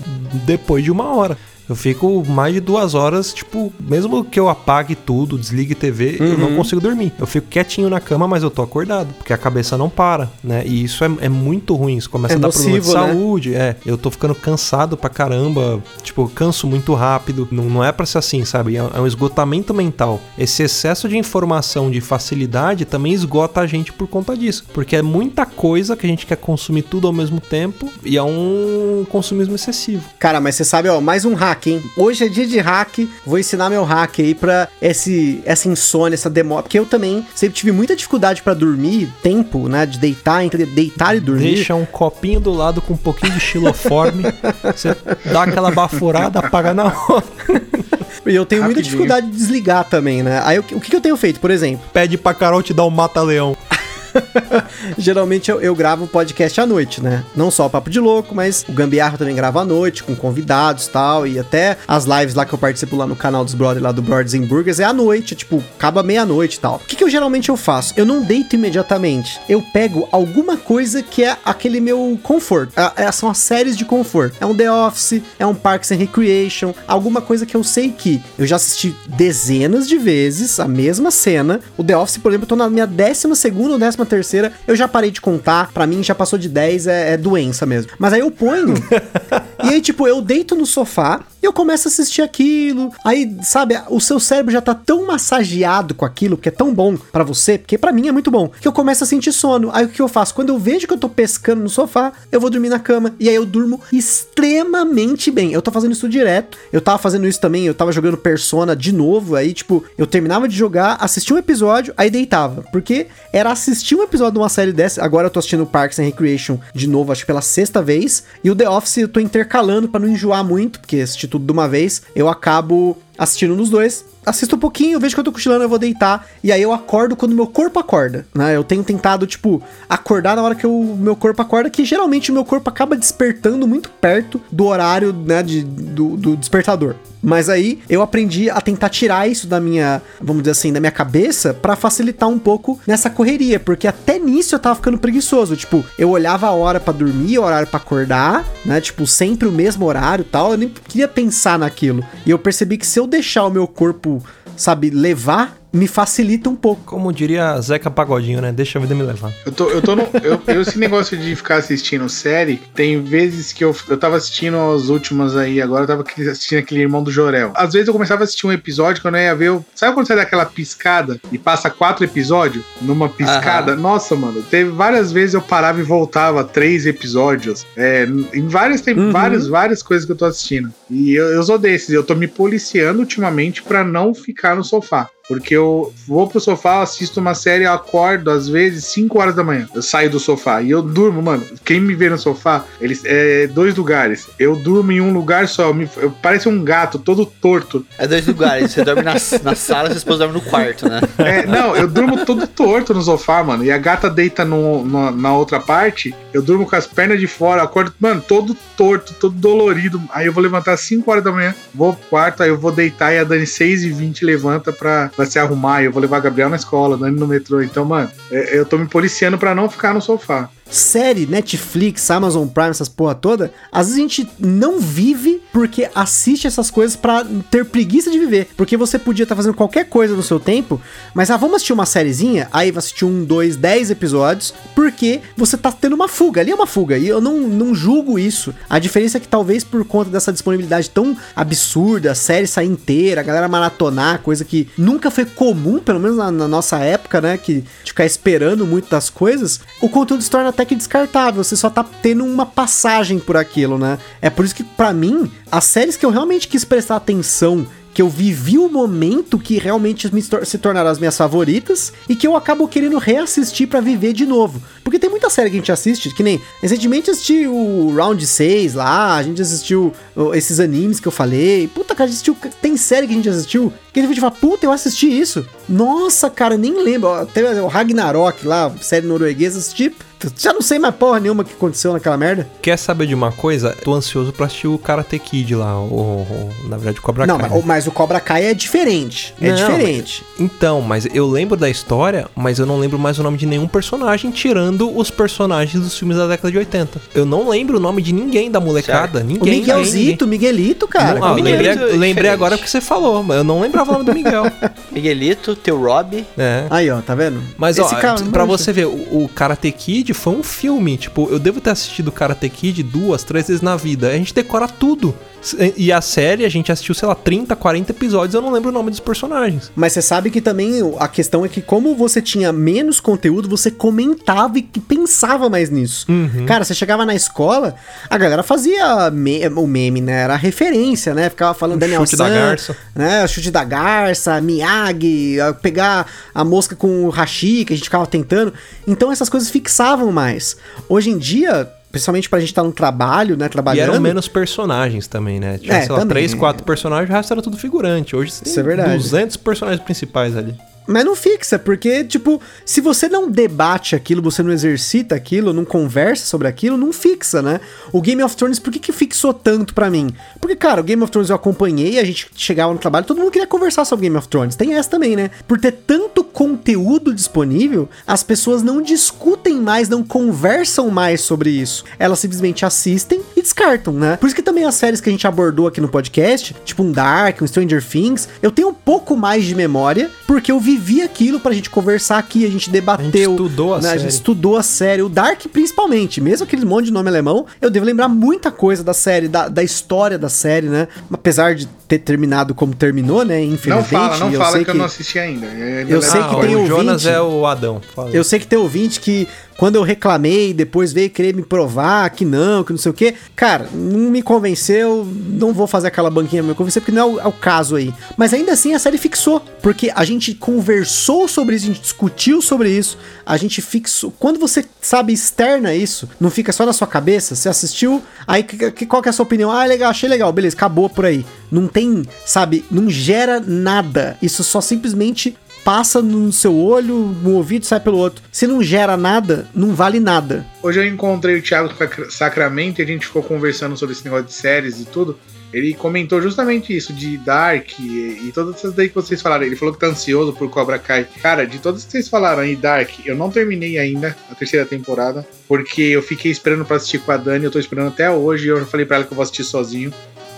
[SPEAKER 2] depois de uma hora. Eu fico mais de duas horas, tipo, mesmo que eu apague tudo, desligue TV, eu
[SPEAKER 4] Uhum.
[SPEAKER 2] não consigo dormir. Eu fico quietinho na cama, mas eu tô acordado, porque a cabeça não para, né? E isso é, é muito ruim, isso começa
[SPEAKER 4] É
[SPEAKER 2] a dar problema de
[SPEAKER 4] nocivo, né?
[SPEAKER 2] saúde, é. Eu tô ficando cansado pra caramba, tipo, eu canso muito rápido. Não, não é pra ser assim, sabe? É, é um esgotamento mental. Esse excesso de informação, de facilidade, também esgota a gente por conta disso. Porque é muita coisa que a gente quer consumir tudo ao mesmo tempo e é um consumismo excessivo.
[SPEAKER 4] Cara, mas você sabe, ó, mais um hack, hein? Hoje é dia de hack, vou ensinar meu hack aí pra esse, essa insônia, essa demora. Porque eu também sempre tive muita dificuldade pra dormir, tempo, né? De deitar, entre deitar e dormir.
[SPEAKER 2] Deixa um copinho do lado com um pouquinho de xiloforme. você dá aquela baforada, apaga na hora.
[SPEAKER 4] E eu tenho muita
[SPEAKER 5] Rapidinho.
[SPEAKER 4] dificuldade de desligar também, né? Aí o que, o que eu tenho feito, por exemplo?
[SPEAKER 2] Pede pra Carol te dar um mata-leão.
[SPEAKER 4] Geralmente eu, eu gravo podcast à noite, né? Não só o Papo de Louco, mas o Gambiarra também grava à noite, com convidados e tal. E até as lives lá que eu participo lá no canal dos brothers, lá do Brothers and Burgers, é à noite, tipo, acaba meia-noite e tal. O que, que eu geralmente eu faço? Eu não deito imediatamente. Eu pego alguma coisa que é aquele meu conforto. É- é- são as séries de conforto. É um The Office, é um Parks and Recreation, alguma coisa que eu sei que eu já assisti dezenas de vezes a mesma cena. O The Office, por exemplo, eu tô na minha décima segunda ou décima terceira, eu já parei de contar. Pra mim, já passou de 10, é, é doença mesmo. Mas aí eu ponho. e aí, tipo, eu deito no sofá eu começo a assistir aquilo. Aí, sabe, o seu cérebro já tá tão massageado com aquilo, que é tão bom pra você, porque pra mim é muito bom, que eu começo a sentir sono. Aí o que eu faço? Quando eu vejo que eu tô pescando no sofá, eu vou dormir na cama. E aí eu durmo extremamente bem. Eu tô fazendo isso direto. Eu tava fazendo isso também, eu tava jogando Persona de novo. Aí, tipo, eu terminava de jogar, assistia um episódio, aí deitava. Porque era assistir um episódio de uma série dessa. Agora eu tô assistindo Parks and Recreation de novo, acho que pela sexta vez. E o The Office eu tô intercalando pra não enjoar muito, porque assistir tudo de uma vez, eu acabo assistindo nos dois. Assisto um pouquinho, vejo que eu tô cochilando, eu vou deitar. E aí eu acordo quando meu corpo acorda, né? Eu tenho tentado, tipo, acordar na hora que o meu corpo acorda, que geralmente o meu corpo acaba despertando muito perto do horário, né, de, do, do despertador. Mas aí eu aprendi a tentar tirar isso da minha, vamos dizer assim, da minha cabeça pra facilitar um pouco nessa correria, porque até nisso eu tava ficando preguiçoso, tipo, eu olhava a hora pra dormir, o horário pra acordar, né, tipo, sempre o mesmo horário, tal, eu nem queria pensar naquilo. E eu percebi que se eu deixar o meu corpo, sabe, levar, me facilita um pouco.
[SPEAKER 2] Como diria Zeca Pagodinho, né? Deixa a vida me levar.
[SPEAKER 5] Eu tô, eu tô no. Eu, eu- esse negócio de ficar assistindo série, tem vezes que eu, eu tava assistindo as últimas aí, agora eu tava assistindo aquele irmão do Jorel. Às vezes eu começava a assistir um episódio que eu não ia ver. eu- sabe quando você dá aquela piscada e passa quatro episódios numa piscada? Nossa, mano, teve várias vezes eu parava e voltava três episódios. É, em várias, tem
[SPEAKER 4] Uhum.
[SPEAKER 5] várias, várias coisas que eu tô assistindo. E eu, eu sou desses, eu tô me policiando ultimamente pra não ficar no sofá. Porque eu vou pro sofá, assisto uma série, eu acordo às vezes 5 horas da manhã. Eu saio do sofá e eu durmo, mano. Quem me vê no sofá, eles é dois lugares. Eu durmo em um lugar só, me, eu pareço um gato todo torto.
[SPEAKER 3] É dois lugares. Você dorme na, na sala, sua esposa dorme no quarto, né?
[SPEAKER 5] É, não, eu durmo todo torto no sofá, mano. E a gata deita no, no- na outra parte, eu durmo com as pernas de fora, acordo, mano, todo torto, todo dolorido. Aí eu vou levantar às 5 horas da manhã, vou pro quarto, aí eu vou deitar e a Dani 6 e 20 levanta pra, pra se arrumar. Eu vou levar Gabriel na escola, Dani no metrô. Então, mano, é- eu tô me policiando pra não ficar no sofá.
[SPEAKER 4] Série, Netflix, Amazon Prime, essas porra toda, às vezes a gente não vive porque assiste essas coisas pra ter preguiça de viver. Porque você podia estar fazendo qualquer coisa no seu tempo, mas ah, vamos assistir uma sériezinha? Aí vai assistir um, dois, dez episódios, porque você tá tendo uma fuga. Ali é uma fuga. E eu não, não julgo isso. A diferença é que talvez por conta dessa disponibilidade tão absurda, a série sair inteira, a galera maratonar, coisa que nunca foi comum, pelo menos na, na nossa época, né? Que de ficar esperando muito das coisas, o conteúdo se torna até que descartável. Você só tá tendo uma passagem por aquilo, né? É por isso que, para mim, as séries que eu realmente quis prestar atenção que eu vivi o momento que realmente se tornaram as minhas favoritas e que eu acabo querendo reassistir pra viver de novo. Porque tem muita série que a gente assiste, que nem recentemente assisti o Round 6 lá, a gente assistiu esses animes que eu falei. Puta, cara, assistiu, tem série que a gente assistiu que a gente fala, puta, eu assisti isso. Nossa, cara, nem lembro. Teve o Ragnarok lá, série norueguesa, assisti. Já não sei mais porra nenhuma que aconteceu naquela merda.
[SPEAKER 2] Quer saber de uma coisa? Tô ansioso pra assistir o Karate Kid lá, o, o- na verdade o Cobra
[SPEAKER 4] Não,
[SPEAKER 2] Kai.
[SPEAKER 4] mas, mas o Cobra Kai é diferente. É
[SPEAKER 2] Não,
[SPEAKER 4] diferente.
[SPEAKER 2] Então, mas eu lembro da história, mas eu não lembro mais o nome de nenhum personagem, tirando os personagens dos filmes da década de 80. Eu não lembro o nome de ninguém da molecada,
[SPEAKER 4] O
[SPEAKER 2] ninguém.
[SPEAKER 4] Miguelzito, Miguelito, cara.
[SPEAKER 2] Não, ah,
[SPEAKER 3] Miguelito
[SPEAKER 2] lembrei,
[SPEAKER 3] é
[SPEAKER 2] lembrei agora porque você falou, mas eu não lembrava o nome do Miguel.
[SPEAKER 3] Miguelito, teu Rob.
[SPEAKER 2] É.
[SPEAKER 4] Aí, ó, tá vendo?
[SPEAKER 2] Mas,
[SPEAKER 4] Esse
[SPEAKER 2] ó,
[SPEAKER 4] cara,
[SPEAKER 2] pra
[SPEAKER 4] manja.
[SPEAKER 2] você ver, o, o Karate Kid foi um filme. Tipo, eu devo ter assistido Karate Kid duas, três vezes na vida. A gente decora tudo. E a série, a gente assistiu, sei lá, 30, 40 episódios. Eu não lembro o nome dos personagens.
[SPEAKER 4] Mas você sabe que também a questão é que, como você tinha menos conteúdo, você comentava e pensava mais nisso.
[SPEAKER 2] Uhum.
[SPEAKER 4] Cara, você chegava na escola, a galera fazia me- o meme, né? Era a referência, né? Ficava falando
[SPEAKER 2] O
[SPEAKER 4] Daniel
[SPEAKER 2] chute da
[SPEAKER 4] San,
[SPEAKER 2] garça.
[SPEAKER 4] né? Chute da garça, Miyagi, pegar a mosca com o hashi, que a gente ficava tentando. Então essas coisas fixavam mais. Hoje em dia, principalmente pra gente estar no trabalho, né?
[SPEAKER 2] E
[SPEAKER 4] Trabalhando.
[SPEAKER 2] eram menos personagens também, né? Tinha,
[SPEAKER 4] É,
[SPEAKER 2] sei lá,
[SPEAKER 4] também,
[SPEAKER 2] 3,
[SPEAKER 4] é.
[SPEAKER 2] 4 personagens, o resto era tudo figurante. Hoje você tem
[SPEAKER 4] Isso é verdade.
[SPEAKER 2] 200 personagens principais ali.
[SPEAKER 4] Mas não fixa, porque, tipo, se você não debate aquilo, você não exercita aquilo, não conversa sobre aquilo, não fixa, né? O Game of Thrones, por que, que fixou tanto pra mim? Porque, cara, o Game of Thrones eu acompanhei, a gente chegava no trabalho, todo mundo queria conversar sobre Game of Thrones. Tem essa também, né? Por ter tanto conteúdo disponível, as pessoas não discutem mais, não conversam mais sobre isso. Elas simplesmente assistem e descartam, né? Por isso que também as séries que a gente abordou aqui no podcast, tipo um Dark, um Stranger Things, eu tenho um pouco mais de memória, porque eu vivi aquilo pra gente conversar aqui, a gente debateu.
[SPEAKER 2] A gente estudou a
[SPEAKER 4] né? A
[SPEAKER 2] série.
[SPEAKER 4] gente estudou a série, o Dark principalmente, mesmo aquele monte de nome alemão, eu devo lembrar muita coisa da série, da, da história da série, né? Apesar de ter terminado como terminou, né?
[SPEAKER 5] Não
[SPEAKER 4] Infelizmente.
[SPEAKER 5] fala, não
[SPEAKER 4] eu
[SPEAKER 5] fala
[SPEAKER 4] sei
[SPEAKER 5] que, eu não assisti ainda. Eu,
[SPEAKER 4] Eu sei que
[SPEAKER 2] Ah,
[SPEAKER 4] tem
[SPEAKER 2] o
[SPEAKER 4] ouvinte-
[SPEAKER 2] Jonas é o Adão. Fala.
[SPEAKER 4] Eu sei que tem ouvinte que, quando eu reclamei, depois veio querer me provar que não, que não sei o quê. Cara, não me convenceu, não vou fazer aquela banquinha me convencer, porque não é o, é o caso aí. Mas ainda assim a série fixou, porque a gente conversou sobre isso, a gente discutiu sobre isso, a gente fixou. Quando você, sabe, externa isso, não fica só na sua cabeça, você assistiu, aí que, que- qual que é a sua opinião? Ah, legal, achei legal, beleza, acabou por aí. Não tem, sabe, não gera nada. Isso só simplesmente passa no seu olho, no ouvido, sai pelo outro. Se não gera nada, não vale nada.
[SPEAKER 5] Hoje eu encontrei o Thiago Sacra- Sacramento e a gente ficou conversando sobre esse negócio de séries e tudo. Ele comentou justamente isso, de Dark e, e todas essas daí que vocês falaram. Ele falou que tá ansioso por Cobra Kai. Cara, de todas que vocês falaram aí, Dark, eu não terminei ainda a terceira temporada, porque eu fiquei esperando pra assistir com a Dani, eu tô esperando até hoje, eu já falei pra ela que eu vou assistir sozinho.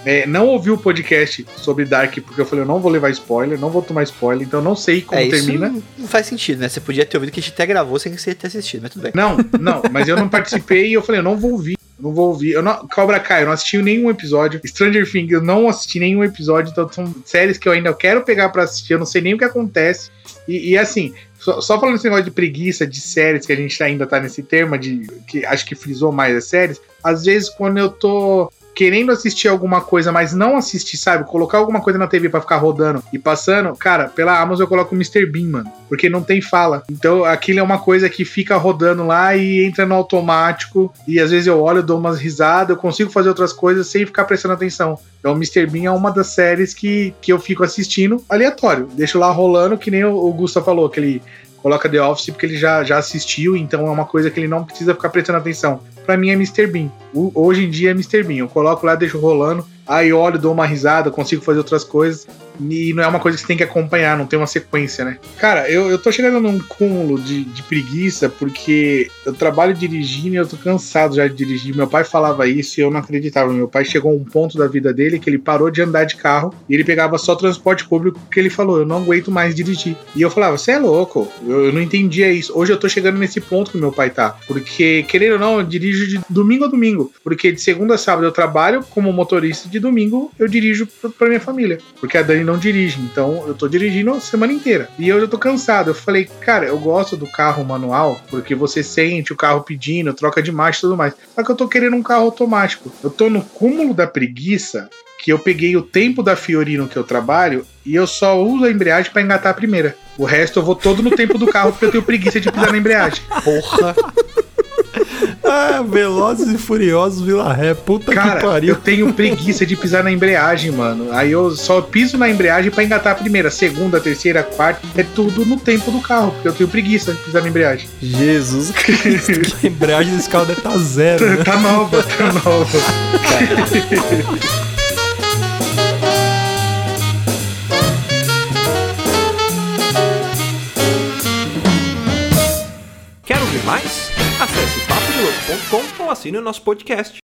[SPEAKER 5] É, não ouvi o podcast sobre Dark, porque eu falei, eu não vou levar spoiler, não vou tomar spoiler, então eu não sei como
[SPEAKER 3] é,
[SPEAKER 5] termina.
[SPEAKER 3] não, faz sentido, né? Você podia ter ouvido que a gente até gravou sem você ter assistido, mas tudo bem.
[SPEAKER 5] Não, não, mas eu não participei e eu falei, eu não vou ouvir. Não vou ouvir. Eu não, Cobra Kai, eu não assisti nenhum episódio. Stranger Things, eu não assisti nenhum episódio. Então são séries que eu ainda quero pegar pra assistir. Eu não sei nem o que acontece. E, e, assim, só, só falando esse negócio de preguiça de séries, que a gente ainda tá nesse termo de. que acho que frisou mais as séries. Às vezes, quando eu tô querendo assistir alguma coisa, mas não assistir, sabe? Colocar alguma coisa na TV pra ficar rodando e passando, cara, pela Amazon eu coloco o Mr. Bean, mano. Porque não tem fala. Então aquilo é uma coisa que fica rodando lá e entra no automático. E às vezes eu olho, dou umas risadas, eu consigo fazer outras coisas sem ficar prestando atenção. Então Mr. Bean é uma das séries que, que eu fico assistindo aleatório. Deixo lá rolando, que nem o, o Gusta falou, que ele coloca The Office porque ele já, já assistiu, então é uma coisa que ele não precisa ficar prestando atenção. Pra mim é Mr. Bean. O- hoje em dia é Mr. Bean. Eu coloco lá, deixo rolando, aí olho, dou uma risada, consigo fazer outras coisas. E não é uma coisa que você tem que acompanhar, não tem uma sequência, né? Cara, eu, eu tô chegando num cúmulo de, de preguiça porque eu trabalho dirigindo e eu tô cansado já de dirigir. Meu pai falava isso e eu não acreditava. Meu pai chegou a um ponto da vida dele que ele parou de andar de carro e ele pegava só transporte público porque ele falou: Eu não aguento mais dirigir. E eu falava: Você é louco, eu, eu não entendia isso. Hoje eu tô chegando nesse ponto que meu pai tá. Porque, querendo ou não, eu dirijo de domingo a domingo. Porque de segunda a sábado eu trabalho como motorista, de domingo eu dirijo pra- minha família. Porque a Dani não dirige, então eu tô dirigindo a semana inteira. E eu já tô cansado. Eu falei, cara, eu gosto do carro manual, porque você sente o carro pedindo, troca de marcha e tudo mais. Só que eu tô querendo um carro automático. Eu tô no cúmulo da preguiça que eu peguei o tempo da Fiorino que eu trabalho e eu só uso a embreagem pra engatar a primeira. O resto eu vou todo no tempo do carro porque eu tenho preguiça de pisar na embreagem.
[SPEAKER 3] Porra.
[SPEAKER 2] Ah, Velozes e Furiosos Vila Ré. Puta que
[SPEAKER 5] Cara,
[SPEAKER 2] pariu.
[SPEAKER 5] eu tenho preguiça de pisar na embreagem, mano. Aí eu só piso na embreagem pra engatar a primeira, segunda, terceira, quarta. É tudo no tempo do carro, porque eu tenho preguiça de pisar na embreagem.
[SPEAKER 4] Jesus Cristo.
[SPEAKER 2] A embreagem desse carro deve estar zero, né?
[SPEAKER 5] Tá nova, tá nova.
[SPEAKER 2] Acesse papodelouco.com ou assine o nosso podcast.